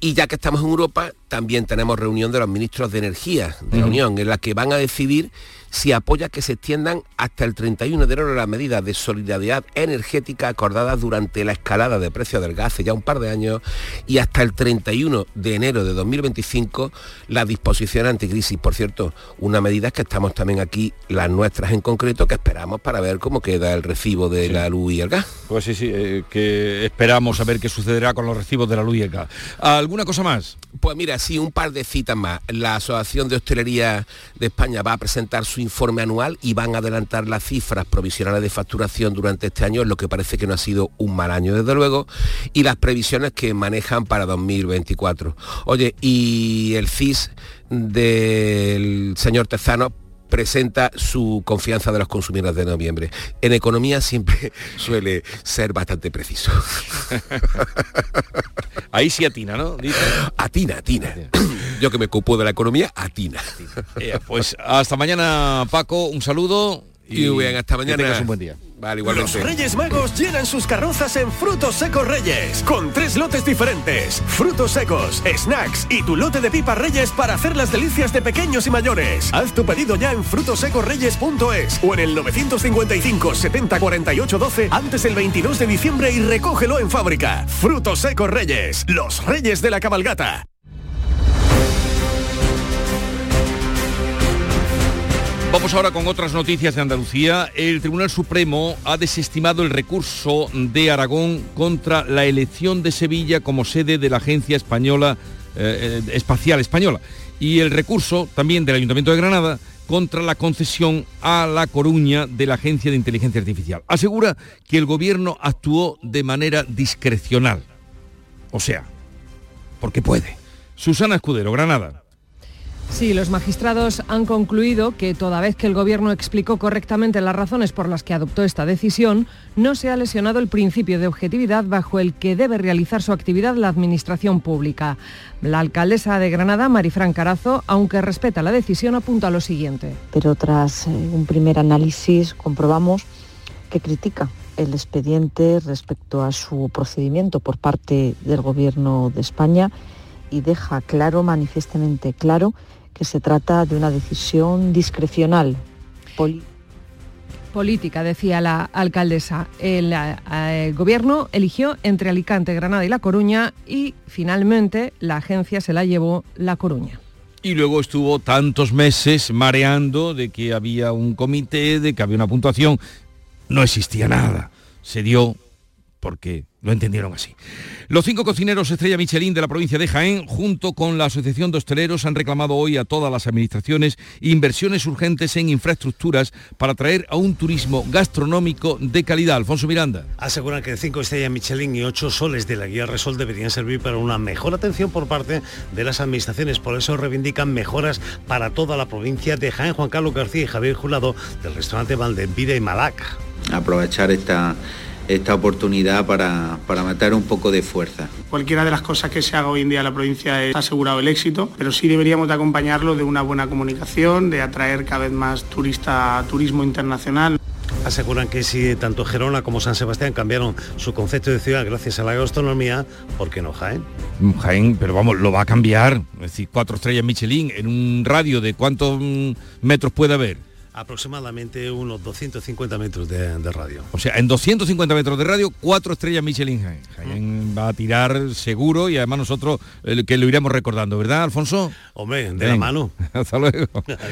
Y ya que estamos en Europa, también tenemos reunión de los ministros de Energía de la Unión, en la que van a decidir si apoya que se extiendan hasta el 31 de enero las medidas de solidaridad energética acordadas durante la escalada de precios del gas hace ya un par de años y hasta el 31 de enero de 2025 la disposición anticrisis. Por cierto, una medida que estamos también aquí, las nuestras en concreto, que esperamos para ver cómo queda el recibo de la luz y el gas. Pues sí, sí, eh, que esperamos a ver qué sucederá con los recibos de la luz y el gas. ¿Alguna cosa más? Pues mira, sí, un par de citas más. La Asociación de Hostelería de España va a presentar su informe anual y van a adelantar las cifras provisionales de facturación durante este año, lo que parece que no ha sido un mal año desde luego, y las previsiones que manejan para 2024. Oye, y el CIS del señor Tezano presenta su confianza de los consumidores de noviembre. En economía siempre suele ser bastante preciso. Ahí sí atina, ¿no? Atina, atina. Yo que me ocupo de la economía, atina. Eh, pues hasta mañana, Paco. Un saludo. Y, bien, hasta mañana. Que un buen día. Los Reyes Magos llenan sus carrozas en Frutos Secos Reyes, con tres lotes diferentes. Frutos secos, snacks y tu lote de pipa Reyes para hacer las delicias de pequeños y mayores. Haz tu pedido ya en frutosecorreyes.es o en el 955 70 48 12 antes del 22 de diciembre y recógelo en fábrica. Frutos Secos Reyes, los Reyes de la Cabalgata. Vamos ahora con otras noticias de Andalucía. El Tribunal Supremo ha desestimado el recurso de Aragón contra la elección de Sevilla como sede de la Agencia Española eh, eh, Espacial Española y el recurso también del Ayuntamiento de Granada contra la concesión a La Coruña de la Agencia de Inteligencia Artificial. Asegura que el gobierno actuó de manera discrecional. O sea, porque puede. Susana Escudero, Granada. Sí, los magistrados han concluido que toda vez que el Gobierno explicó correctamente las razones por las que adoptó esta decisión, no se ha lesionado el principio de objetividad bajo el que debe realizar su actividad la Administración Pública. La alcaldesa de Granada, Marifran Carazo, aunque respeta la decisión, apunta lo siguiente. Pero tras eh, un primer análisis comprobamos que critica el expediente respecto a su procedimiento por parte del Gobierno de España y deja claro, manifiestamente claro, que se trata de una decisión discrecional. política, decía la alcaldesa. El, eh, el, gobierno eligió entre Alicante, Granada y La Coruña y finalmente la agencia se la llevó La Coruña. Y luego estuvo tantos meses mareando de que había un comité, de que había una puntuación. No existía nada. Se dio porque lo entendieron así. Los cinco cocineros Estrella Michelin de la provincia de Jaén, junto con la Asociación de Hosteleros, han reclamado hoy a todas las administraciones inversiones urgentes en infraestructuras para traer a un turismo gastronómico de calidad. Alfonso Miranda. Aseguran que cinco estrellas Michelin y ocho soles de la guía Resol deberían servir para una mejor atención por parte de las administraciones. Por eso reivindican mejoras para toda la provincia de Jaén. Juan Carlos García y Javier Julado del restaurante Valdevida y Malaca. Aprovechar esta esta oportunidad para, para matar un poco de fuerza. Cualquiera de las cosas que se haga hoy en día en la provincia es asegurado el éxito, pero sí deberíamos de acompañarlo de una buena comunicación, de atraer cada vez más turista, turismo internacional. Aseguran que si tanto Gerona como San Sebastián cambiaron su concepto de ciudad gracias a la gastronomía, ¿por qué no Jaén? Jaén, pero vamos, lo va a cambiar. Es decir, cuatro estrellas Michelin en un radio de cuántos metros puede haber aproximadamente unos 250 metros de, radio. O sea, en 250 metros de radio, cuatro estrellas Michelin Jaén. Jaén va a tirar seguro y además nosotros eh, que lo iremos recordando, ¿verdad, Alfonso? Hombre, de la mano. Hasta luego.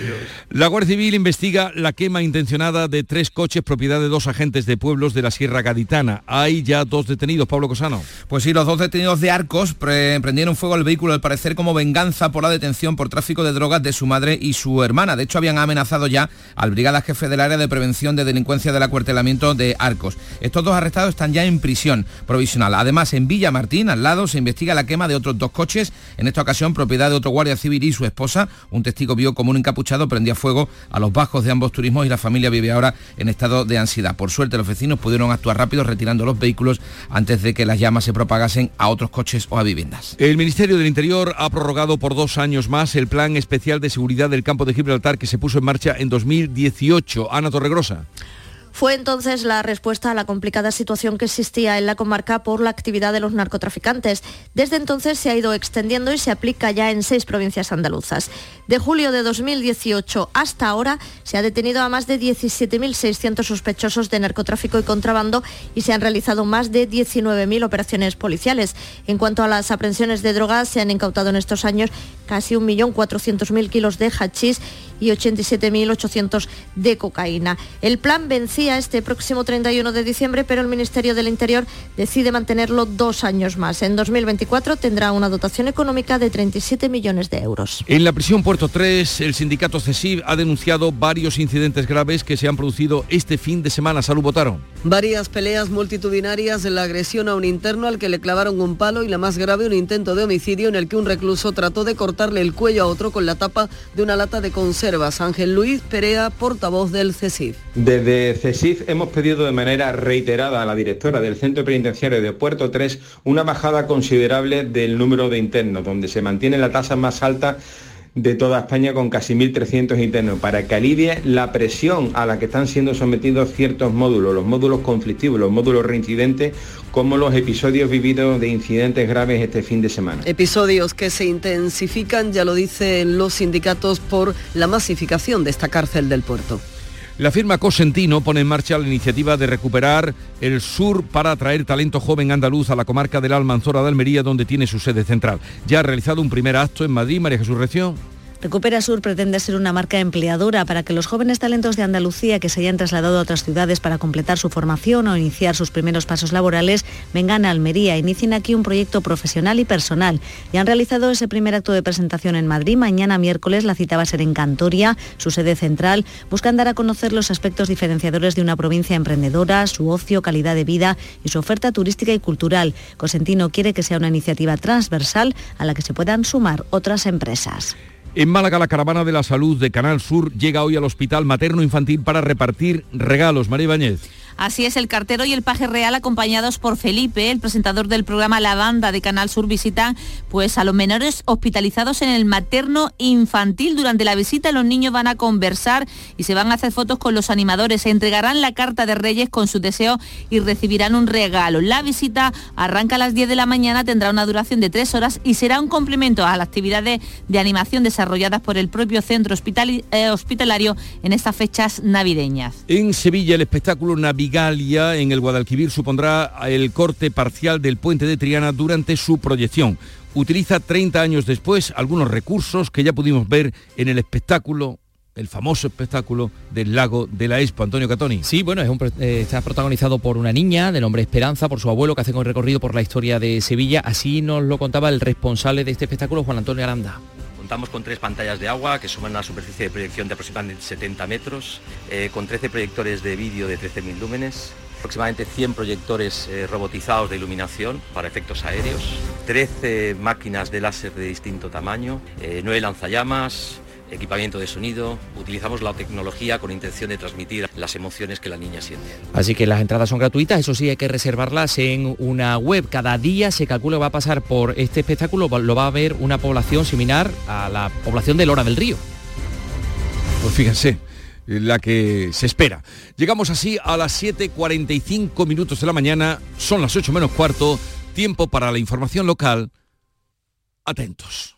La Guardia Civil investiga la quema intencionada de tres coches propiedad de dos agentes de pueblos de la Sierra Gaditana. Hay ya dos detenidos, Pablo Cosano. Pues sí, los dos detenidos de Arcos prendieron fuego al vehículo al parecer como venganza por la detención por tráfico de drogas de su madre y su hermana. De hecho, habían amenazado ya al brigada jefe del área de prevención de delincuencia del acuartelamiento de Arcos. Estos dos arrestados están ya en prisión provisional. Además, en Villa Martín, al lado, se investiga la quema de otros dos coches, en esta ocasión propiedad de otro guardia civil y su esposa. Un testigo vio como un encapuchado prendía fuego a los bajos de ambos turismos y la familia vive ahora en estado de ansiedad. Por suerte, los vecinos pudieron actuar rápido retirando los vehículos antes de que las llamas se propagasen a otros coches o a viviendas. El Ministerio del Interior ha prorrogado por dos años más el plan especial de seguridad del campo de Gibraltar que se puso en marcha en 2000 18. Ana Torregrosa. Fue entonces la respuesta a la complicada situación que existía en la comarca por la actividad de los narcotraficantes. Desde entonces se ha ido extendiendo y se aplica ya en seis provincias andaluzas. De julio de 2018 hasta ahora se ha detenido a más de 17.600 sospechosos de narcotráfico y contrabando y se han realizado más de 19.000 operaciones policiales. En cuanto a las aprehensiones de drogas, se han incautado en estos años casi 1.400.000 kilos de hachís y 87.800 de cocaína. El plan vencía este próximo 31 de diciembre, pero el Ministerio del Interior decide mantenerlo dos años más. En 2024 tendrá una dotación económica de 37 millones de euros. En la prisión Puerto 3, el sindicato CESIV ha denunciado varios incidentes graves que se han producido este fin de semana. Salud, votaron. Varias peleas multitudinarias, la agresión a un interno al que le clavaron un palo y la más grave, un intento de homicidio en el que un recluso trató de cortarle el cuello a otro con la tapa de una lata de Ángel Luis Perea, portavoz del CESIV. Desde CESIF hemos pedido de manera reiterada a la directora del Centro Penitenciario de Puerto 3 una bajada considerable del número de internos, donde se mantiene la tasa más alta de toda España con casi 1.300 internos, para que alivie la presión a la que están siendo sometidos ciertos módulos, los módulos conflictivos, los módulos reincidentes, como los episodios vividos de incidentes graves este fin de semana. Episodios que se intensifican, ya lo dicen los sindicatos, por la masificación de esta cárcel del puerto. La firma Cosentino pone en marcha la iniciativa de recuperar el sur para atraer talento joven andaluz a la comarca del Almanzora de Almería, donde tiene su sede central. Ya ha realizado un primer acto en Madrid, María Jesús Recio. Recupera Sur pretende ser una marca empleadora para que los jóvenes talentos de Andalucía que se hayan trasladado a otras ciudades para completar su formación o iniciar sus primeros pasos laborales vengan a Almería, inicien aquí un proyecto profesional y personal. Y han realizado ese primer acto de presentación en Madrid. Mañana miércoles la cita va a ser en Cantoria, su sede central. Buscan dar a conocer los aspectos diferenciadores de una provincia emprendedora, su ocio, calidad de vida y su oferta turística y cultural. Cosentino quiere que sea una iniciativa transversal a la que se puedan sumar otras empresas. En Málaga, la caravana de la salud de Canal Sur llega hoy al Hospital Materno Infantil para repartir regalos. María Ibáñez. Así es, el cartero y el paje real acompañados por Felipe, el presentador del programa La Banda de Canal Sur, visitan pues a los menores hospitalizados en el materno infantil. Durante la visita los niños van a conversar y se van a hacer fotos con los animadores. Se entregarán la carta de Reyes con su deseo y recibirán un regalo. La visita arranca a las 10 de la mañana, tendrá una duración de tres horas y será un complemento a las actividades de animación desarrolladas por el propio centro eh, hospitalario en estas fechas navideñas. En Sevilla el espectáculo navideño Galia en el Guadalquivir supondrá el corte parcial del puente de Triana durante su proyección. Utiliza 30 años después algunos recursos que ya pudimos ver en el espectáculo el famoso espectáculo del lago de la Expo, Antonio Catoni. Sí, bueno, eh, está protagonizado por una niña de nombre Esperanza, por su abuelo, que hace un recorrido por la historia de Sevilla. Así nos lo contaba el responsable de este espectáculo, Juan Antonio Aranda. Contamos con tres pantallas de agua que suman una superficie de proyección de aproximadamente 70 metros, eh, con 13 proyectores de vídeo de 13.000 lúmenes, aproximadamente 100 proyectores eh, robotizados de iluminación para efectos aéreos, 13 máquinas de láser de distinto tamaño, 9 eh, lanzallamas, equipamiento de sonido, utilizamos la tecnología con intención de transmitir las emociones que la niña siente. Así que las entradas son gratuitas, eso sí hay que reservarlas en una web. Cada día se calcula que va a pasar por este espectáculo, lo va a ver una población similar a la población de Lora del Río. Pues fíjense, la que se espera. Llegamos así a las 7.45 minutos de la mañana, son las 8 menos cuarto, tiempo para la información local. Atentos.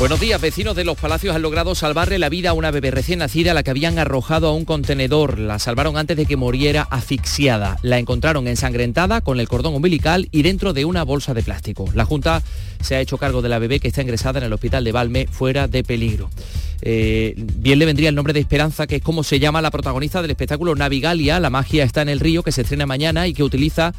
Buenos días, vecinos de los Palacios han logrado salvarle la vida a una bebé recién nacida a la que habían arrojado a un contenedor. La salvaron antes de que muriera asfixiada. La encontraron ensangrentada con el cordón umbilical y dentro de una bolsa de plástico. La Junta se ha hecho cargo de la bebé que está ingresada en el hospital de Valme fuera de peligro. Eh, bien le vendría el nombre de Esperanza, que es como se llama la protagonista del espectáculo Navigalia, La magia está en el río, que se estrena mañana y que utiliza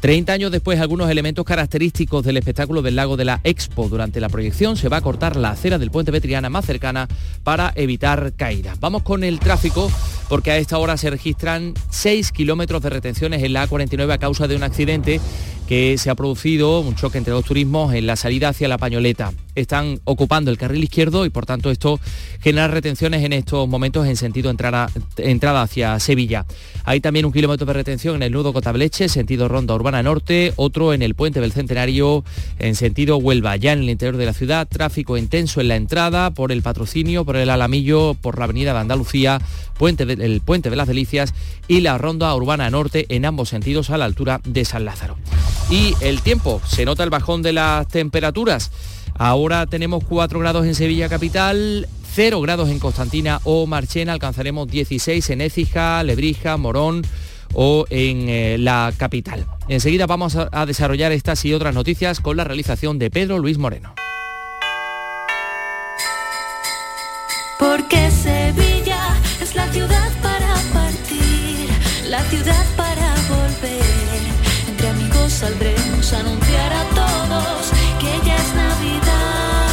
30 años después algunos elementos característicos del espectáculo del lago de la Expo. Durante la proyección se va a cortar la acera del puente Petriana más cercana para evitar caídas. Vamos con el tráfico porque a esta hora se registran 6 kilómetros de retenciones en la A49 a causa de un accidente que se ha producido un choque entre dos turismos en la salida hacia la Pañoleta. Están ocupando el carril izquierdo y por tanto esto genera retenciones en estos momentos en sentido entrada, entrada hacia Sevilla. Hay también un kilómetro de retención en el nudo Cotableche, sentido Ronda Urbana Norte, otro en el puente del Centenario en sentido Huelva. Ya en el interior de la ciudad, tráfico intenso en la entrada por el patrocinio, por el Alamillo, por la avenida de Andalucía, el puente de las Delicias y la Ronda Urbana Norte en ambos sentidos a la altura de San Lázaro. Y el tiempo, se nota el bajón de las temperaturas. Ahora tenemos 4 grados en Sevilla Capital, 0 grados en Constantina o Marchena, alcanzaremos 16 en Écija, Lebrija, Morón o en eh, la capital. Enseguida vamos a, desarrollar estas y otras noticias con la realización de Pedro Luis Moreno. Porque saldremos a anunciar a todos que ya es Navidad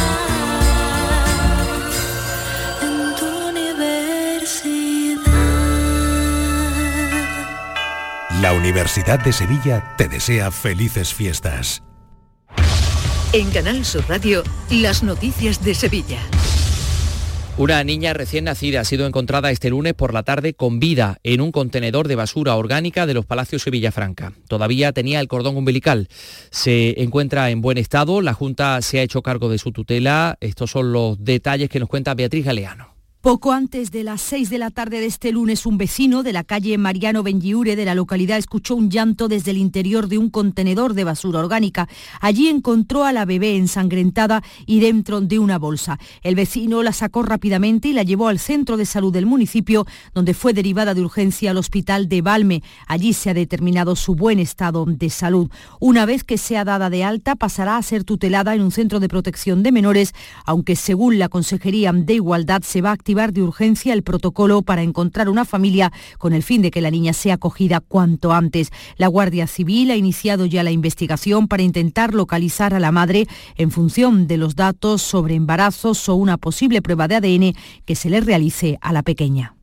en tu universidad. La Universidad de Sevilla te desea felices fiestas. En Canal Sur Radio, las noticias de Sevilla. Una niña recién nacida ha sido encontrada este lunes por la tarde con vida en un contenedor de basura orgánica de los Palacios Sevillafranca. Todavía tenía el cordón umbilical. Se encuentra en buen estado. La Junta se ha hecho cargo de su tutela. Estos son los detalles que nos cuenta Beatriz Galeano. Poco antes de las 6 de la tarde de este lunes, un vecino de la calle Mariano Bengiure de la localidad escuchó un llanto desde el interior de un contenedor de basura orgánica. Allí encontró a la bebé ensangrentada y dentro de una bolsa. El vecino la sacó rápidamente y la llevó al centro de salud del municipio, donde fue derivada de urgencia al hospital de Valme. Allí se ha determinado su buen estado de salud. Una vez que sea dada de alta, pasará a ser tutelada en un centro de protección de menores, aunque según la Consejería de Igualdad se va a de urgencia el protocolo para encontrar una familia con el fin de que la niña sea acogida cuanto antes. La Guardia Civil ha iniciado ya la investigación para intentar localizar a la madre en función de los datos sobre embarazos o una posible prueba de ADN que se le realice a la pequeña.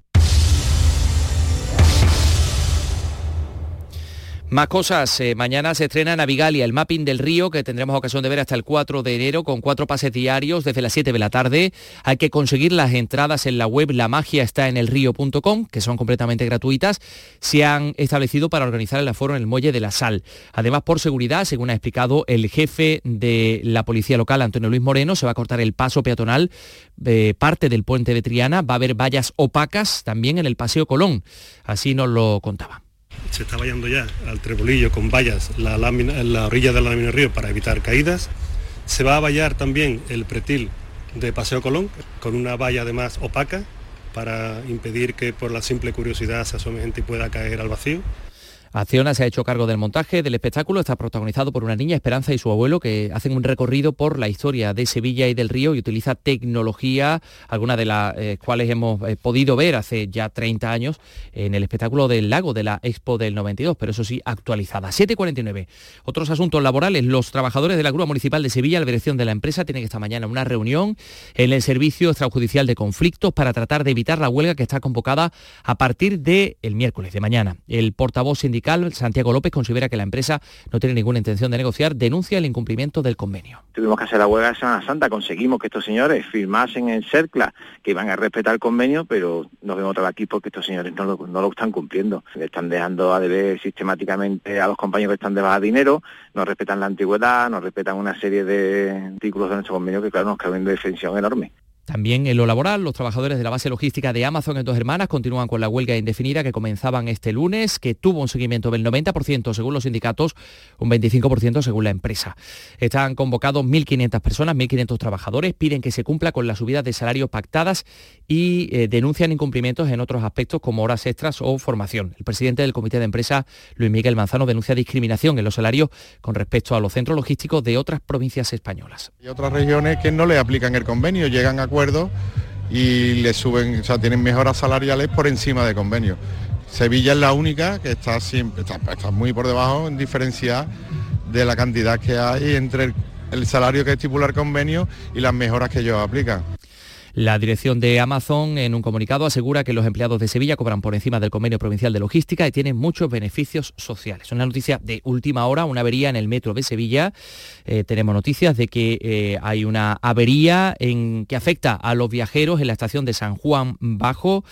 Más cosas. Eh, mañana se estrena Navigalia, el mapping del río, que tendremos ocasión de ver hasta el 4 de enero, con cuatro pases diarios desde las 7 de la tarde. Hay que conseguir las entradas en la web La Magia está en el río.com, que son completamente gratuitas. Se han establecido para organizar el aforo en el Muelle de la Sal. Además, por seguridad, según ha explicado el jefe de la policía local, Antonio Luis Moreno, se va a cortar el paso peatonal, eh, parte del puente de Triana. Va a haber vallas opacas también en el Paseo Colón. Así nos lo contaba se está vallando ya al trebolillo con vallas la, en la orilla de la lámina del río para evitar caídas. Se va a vallar también el pretil de Paseo Colón con una valla además opaca para impedir que por la simple curiosidad se asome gente y pueda caer al vacío. Acciona se ha hecho cargo del montaje del espectáculo, está protagonizado por una niña, Esperanza y su abuelo, que hacen un recorrido por la historia de Sevilla y del río y utiliza tecnología, algunas de las eh, cuales hemos eh, podido ver hace ya 30 años en el espectáculo del lago de la Expo del 92, pero eso sí, actualizada. 7.49. Otros asuntos laborales. Los trabajadores de la Grúa Municipal de Sevilla, la dirección de la empresa, tienen esta mañana una reunión en el Servicio Extrajudicial de Conflictos para tratar de evitar la huelga que está convocada a partir del miércoles de mañana. El portavoz sindical Santiago López, considera que la empresa no tiene ninguna intención de negociar, denuncia el incumplimiento del convenio. Tuvimos que hacer la huelga de Semana Santa, conseguimos que estos señores firmasen en CERCLA que iban a respetar el convenio, pero nos vemos otra vez aquí porque estos señores no lo, están cumpliendo. Le están dejando a deber sistemáticamente a los compañeros que están de dinero, no respetan la antigüedad, no respetan una serie de artículos de nuestro convenio que claro nos caben de defensión enorme. También en lo laboral, los trabajadores de la base logística de Amazon en Dos Hermanas continúan con la huelga indefinida que comenzaban este lunes, que tuvo un seguimiento del 90% según los sindicatos, un 25% según la empresa. Están convocados 1.500 personas, 1.500 trabajadores, piden que se cumpla con las subidas de salarios pactadas y eh, denuncian incumplimientos en otros aspectos como horas extras o formación. El presidente del comité de empresa, Luis Miguel Manzano, denuncia discriminación en los salarios con respecto a los centros logísticos de otras provincias españolas. Hay otras regiones que no le aplican el convenio, llegan a y le suben, o sea, tienen mejoras salariales por encima de convenio. Sevilla es la única que está, siempre, está, muy por debajo en diferencia de la cantidad que hay entre el, el salario que estipula el convenio y las mejoras que ellos aplican. La dirección de Amazon en un comunicado asegura que los empleados de Sevilla cobran por encima del convenio provincial de logística y tienen muchos beneficios sociales. Una noticia de última hora, una avería en el metro de Sevilla. Eh, tenemos noticias de que eh, hay una avería que afecta a los viajeros en la estación de San Juan Bajo.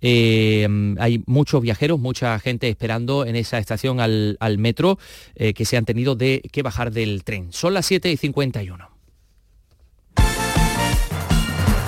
Eh, hay muchos viajeros, mucha gente esperando en esa estación al, al metro que se han tenido de que bajar del tren. Son las 7 y 51.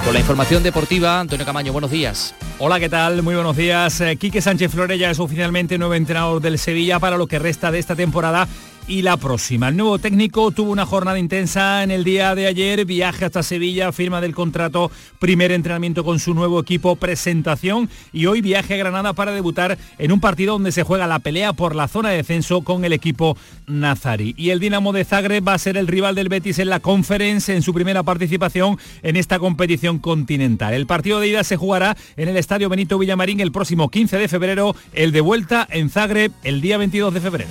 Con la información deportiva, Antonio Camaño, buenos días. Hola, ¿qué tal? Muy buenos días. Eh, Quique Sánchez Florella es oficialmente nuevo entrenador del Sevilla para lo que resta de esta temporada y la próxima. El nuevo técnico tuvo una jornada intensa en el día de ayer, viaje hasta Sevilla, firma del contrato, primer entrenamiento con su nuevo equipo, presentación y hoy viaje a Granada para debutar en un partido donde se juega la pelea por la zona de descenso con el equipo Nazari. Y el Dinamo de Zagreb va a ser el rival del Betis en la Conference en su primera participación en esta competición continental. El partido de ida se jugará en el Estadio Benito Villamarín el próximo 15 de febrero, el de vuelta en Zagreb el día 22 de febrero.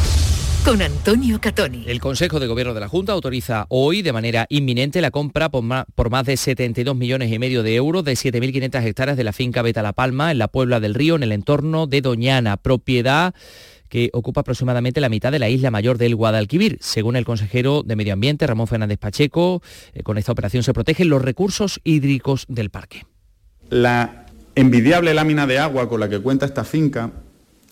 con Antonio Catoni. El Consejo de Gobierno de la Junta autoriza hoy de manera inminente la compra por más, de 72 millones y medio de euros de 7.500 hectáreas de la finca Beta La Palma en la Puebla del Río, en el entorno de Doñana, propiedad que ocupa aproximadamente la mitad de la isla mayor del Guadalquivir. Según el consejero de Medio Ambiente, Ramón Fernández Pacheco, eh, con esta operación se protegen los recursos hídricos del parque. La envidiable lámina de agua con la que cuenta esta finca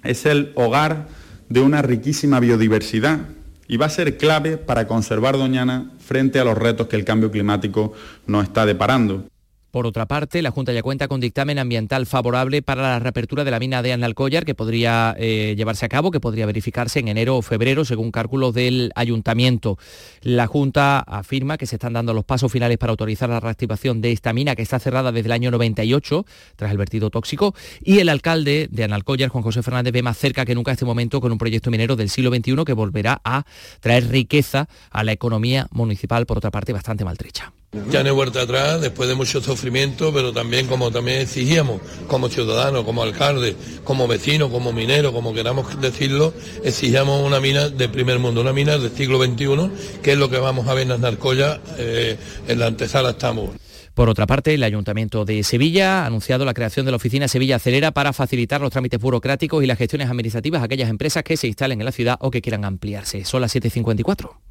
es el hogar de una riquísima biodiversidad y va a ser clave para conservar Doñana frente a los retos que el cambio climático nos está deparando. Por otra parte, la Junta ya cuenta con dictamen ambiental favorable para la reapertura de la mina de Analcollar, que podría eh, llevarse a cabo, que podría verificarse en enero o febrero, según cálculos del ayuntamiento. La Junta afirma que se están dando los pasos finales para autorizar la reactivación de esta mina, que está cerrada desde el año 98, tras el vertido tóxico, y el alcalde de Analcollar, Juan José Fernández, ve más cerca que nunca este momento con un proyecto minero del siglo XXI que volverá a traer riqueza a la economía municipal, por otra parte, bastante maltrecha. Ya no hay vuelta atrás, después de mucho sufrimiento, pero también como también exigíamos, como ciudadanos, como alcalde, como vecino, como minero, como queramos decirlo, exigíamos una mina de primer mundo, una mina del siglo XXI, que es lo que vamos a ver en las narcollas, eh, en la antesala estamos. Por otra parte, el Ayuntamiento de Sevilla ha anunciado la creación de la oficina Sevilla Acelera para facilitar los trámites burocráticos y las gestiones administrativas a aquellas empresas que se instalen en la ciudad o que quieran ampliarse. Son las 7.54.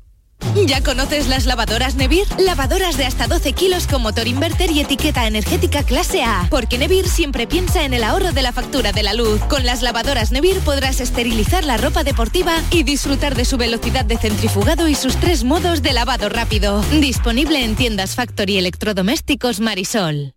¿Ya conoces las lavadoras Nevir? Lavadoras de hasta 12 kilos con motor inverter y etiqueta energética clase A. Porque Nevir siempre piensa en el ahorro de la factura de la luz. Con las lavadoras Nevir podrás esterilizar la ropa deportiva y disfrutar de su velocidad de centrifugado y sus tres modos de lavado rápido. Disponible en tiendas Factory Electrodomésticos Marisol.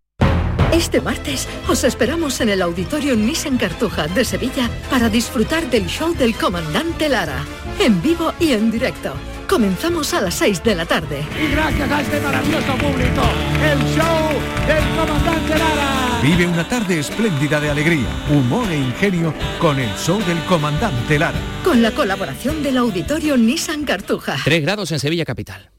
Este martes os esperamos en el Auditorio Nissan Cartuja de Sevilla para disfrutar del show del comandante Lara, en vivo y en directo. Comenzamos a las 6 de la tarde. Y gracias a este maravilloso público, el show del comandante Lara. Vive una tarde espléndida de alegría, humor e ingenio con el show del comandante Lara. Con la colaboración del Auditorio Nissan Cartuja. 3 grados en Sevilla Capital.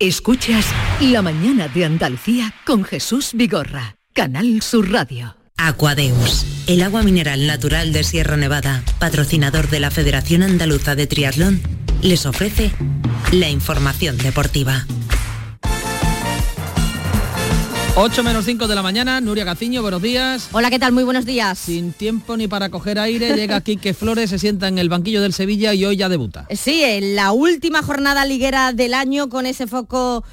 Escuchas La mañana de Andalucía con Jesús Vigorra, Canal Sur Radio. Aquadeus, el agua mineral natural de Sierra Nevada, patrocinador de la Federación Andaluza de Triatlón, les ofrece la información deportiva. 8 menos 5 de la mañana, Nuria Gaciño, buenos días. Hola, ¿qué tal? Muy buenos días. Sin tiempo ni para coger aire, llega Quique Flores, se sienta en el banquillo del Sevilla y hoy ya debuta. Sí, en la última jornada liguera del año con ese foco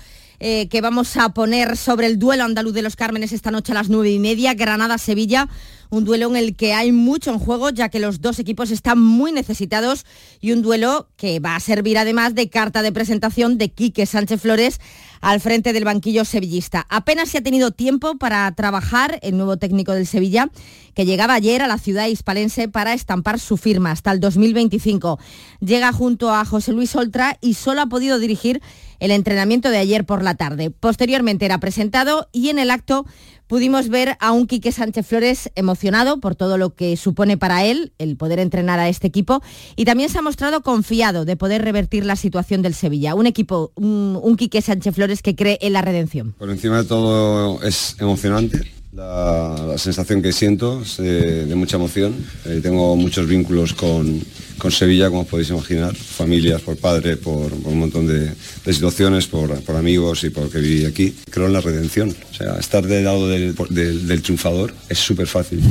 eh, que vamos a poner sobre el duelo andaluz de los Cármenes esta noche a las nueve y media, Granada-Sevilla un duelo en el que hay mucho en juego, ya que los dos equipos están muy necesitados y un duelo que va a servir además de carta de presentación de Quique Sánchez Flores al frente del banquillo sevillista. Apenas se ha tenido tiempo para trabajar el nuevo técnico del Sevilla, que llegaba ayer a la ciudad hispalense para estampar su firma hasta el 2025. Llega junto a José Luis Oltra y solo ha podido dirigir el entrenamiento de ayer por la tarde. Posteriormente era presentado y en el acto pudimos ver a un Quique Sánchez Flores emocionado por todo lo que supone para él el poder entrenar a este equipo y también se ha mostrado confiado de poder revertir la situación del Sevilla. Un equipo, un, Quique Sánchez Flores que cree en la redención. Por encima de todo es emocionante la, sensación que siento es de, mucha emoción. Eh, tengo muchos vínculos con, Sevilla, como podéis imaginar, familias, por padre, por, un montón de, situaciones, por, amigos y porque viví aquí. Creo en la redención. O sea, estar del lado del, del triunfador es súper fácil,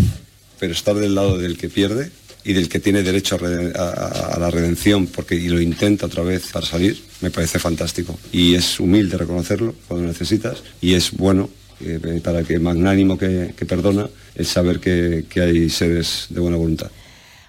pero estar del lado del que pierde y del que tiene derecho a, la redención porque y lo intenta otra vez para salir, me parece fantástico. Y es humilde reconocerlo cuando necesitas y es bueno eh, para que magnánimo que, perdona, es saber que, hay seres de buena voluntad.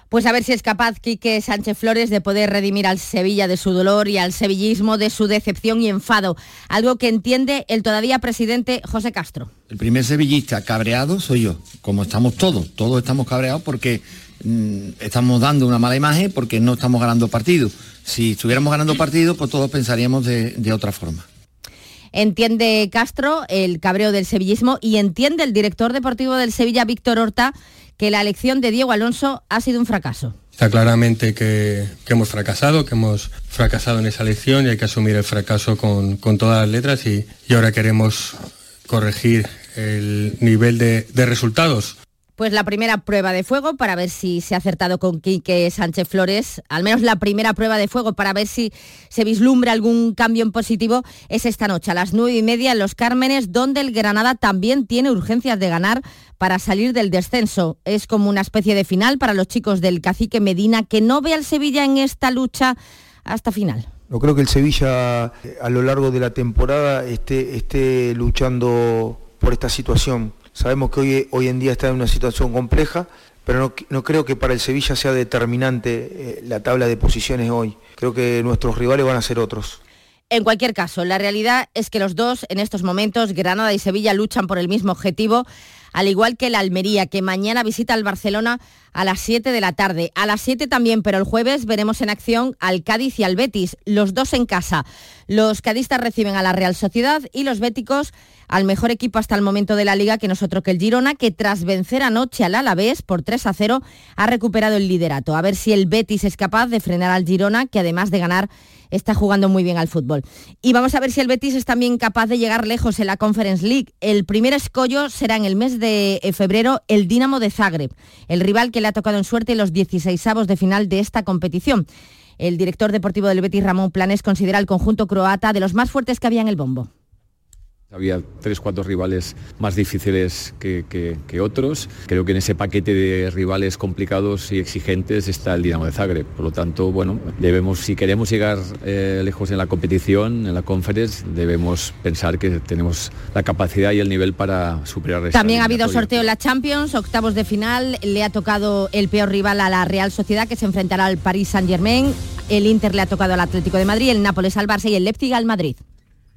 Pues a ver si es capaz Quique Sánchez Flores de poder redimir al Sevilla de su dolor y al sevillismo de su decepción y enfado, algo que entiende el todavía presidente José Castro. El primer sevillista cabreado soy yo, como estamos todos, todos estamos cabreados porque mm, estamos dando una mala imagen porque no estamos ganando partidos. Si estuviéramos ganando partidos, pues todos pensaríamos de otra forma. Entiende Castro el cabreo del sevillismo y entiende el director deportivo del Sevilla, Víctor Horta, que la elección de Diego Alonso ha sido un fracaso. Está claramente que, hemos fracasado, que hemos fracasado en esa elección y hay que asumir el fracaso con, todas las letras y, ahora queremos corregir el nivel de resultados pues la primera prueba de fuego para ver si se ha acertado con Quique Sánchez Flores, al menos la primera prueba de fuego para ver si se vislumbra algún cambio en positivo, es esta noche a las nueve y media en Los Cármenes, donde el Granada también tiene urgencias de ganar para salir del descenso. Es como una especie de final para los chicos del cacique Medina, que no ve al Sevilla en esta lucha hasta final. No creo que el Sevilla a lo largo de la temporada esté, esté luchando por esta situación Sabemos que hoy, hoy en día está en una situación compleja, pero no, creo que para el Sevilla sea determinante eh, la tabla de posiciones hoy. Creo que nuestros rivales van a ser otros. En cualquier caso, la realidad es que los dos en estos momentos, Granada y Sevilla, luchan por el mismo objetivo al igual que la Almería, que mañana visita al Barcelona a las 7 de la tarde. A las 7 también, pero el jueves veremos en acción al Cádiz y al Betis, los dos en casa. Los cadistas reciben a la Real Sociedad y los béticos al mejor equipo hasta el momento de la liga, que nosotros que el Girona, que tras vencer anoche al Alavés por 3 a 0, ha recuperado el liderato. A ver si el Betis es capaz de frenar al Girona, que además de ganar está jugando muy bien al fútbol. Y vamos a ver si el Betis es también capaz de llegar lejos en la Conference League. El primer escollo será en el mes de eh, febrero el Dinamo de Zagreb, el rival que le ha tocado en suerte los 16 avos de final de esta competición. El director deportivo del Betis, Ramón Planes, considera el conjunto croata de los más fuertes que había en el bombo. Había tres, cuatro rivales más difíciles que, otros. Creo que en ese paquete de rivales complicados y exigentes está el Dinamo de Zagreb. Por lo tanto, bueno, debemos, si queremos llegar eh, lejos en la competición, en la conference, debemos pensar que tenemos la capacidad y el nivel para superar También ha habido sorteo en la Champions, octavos de final. Le ha tocado el peor rival a la Real Sociedad, que se enfrentará al Paris Saint-Germain. El Inter le ha tocado al Atlético de Madrid, el Nápoles al Barça y el Leipzig al Madrid.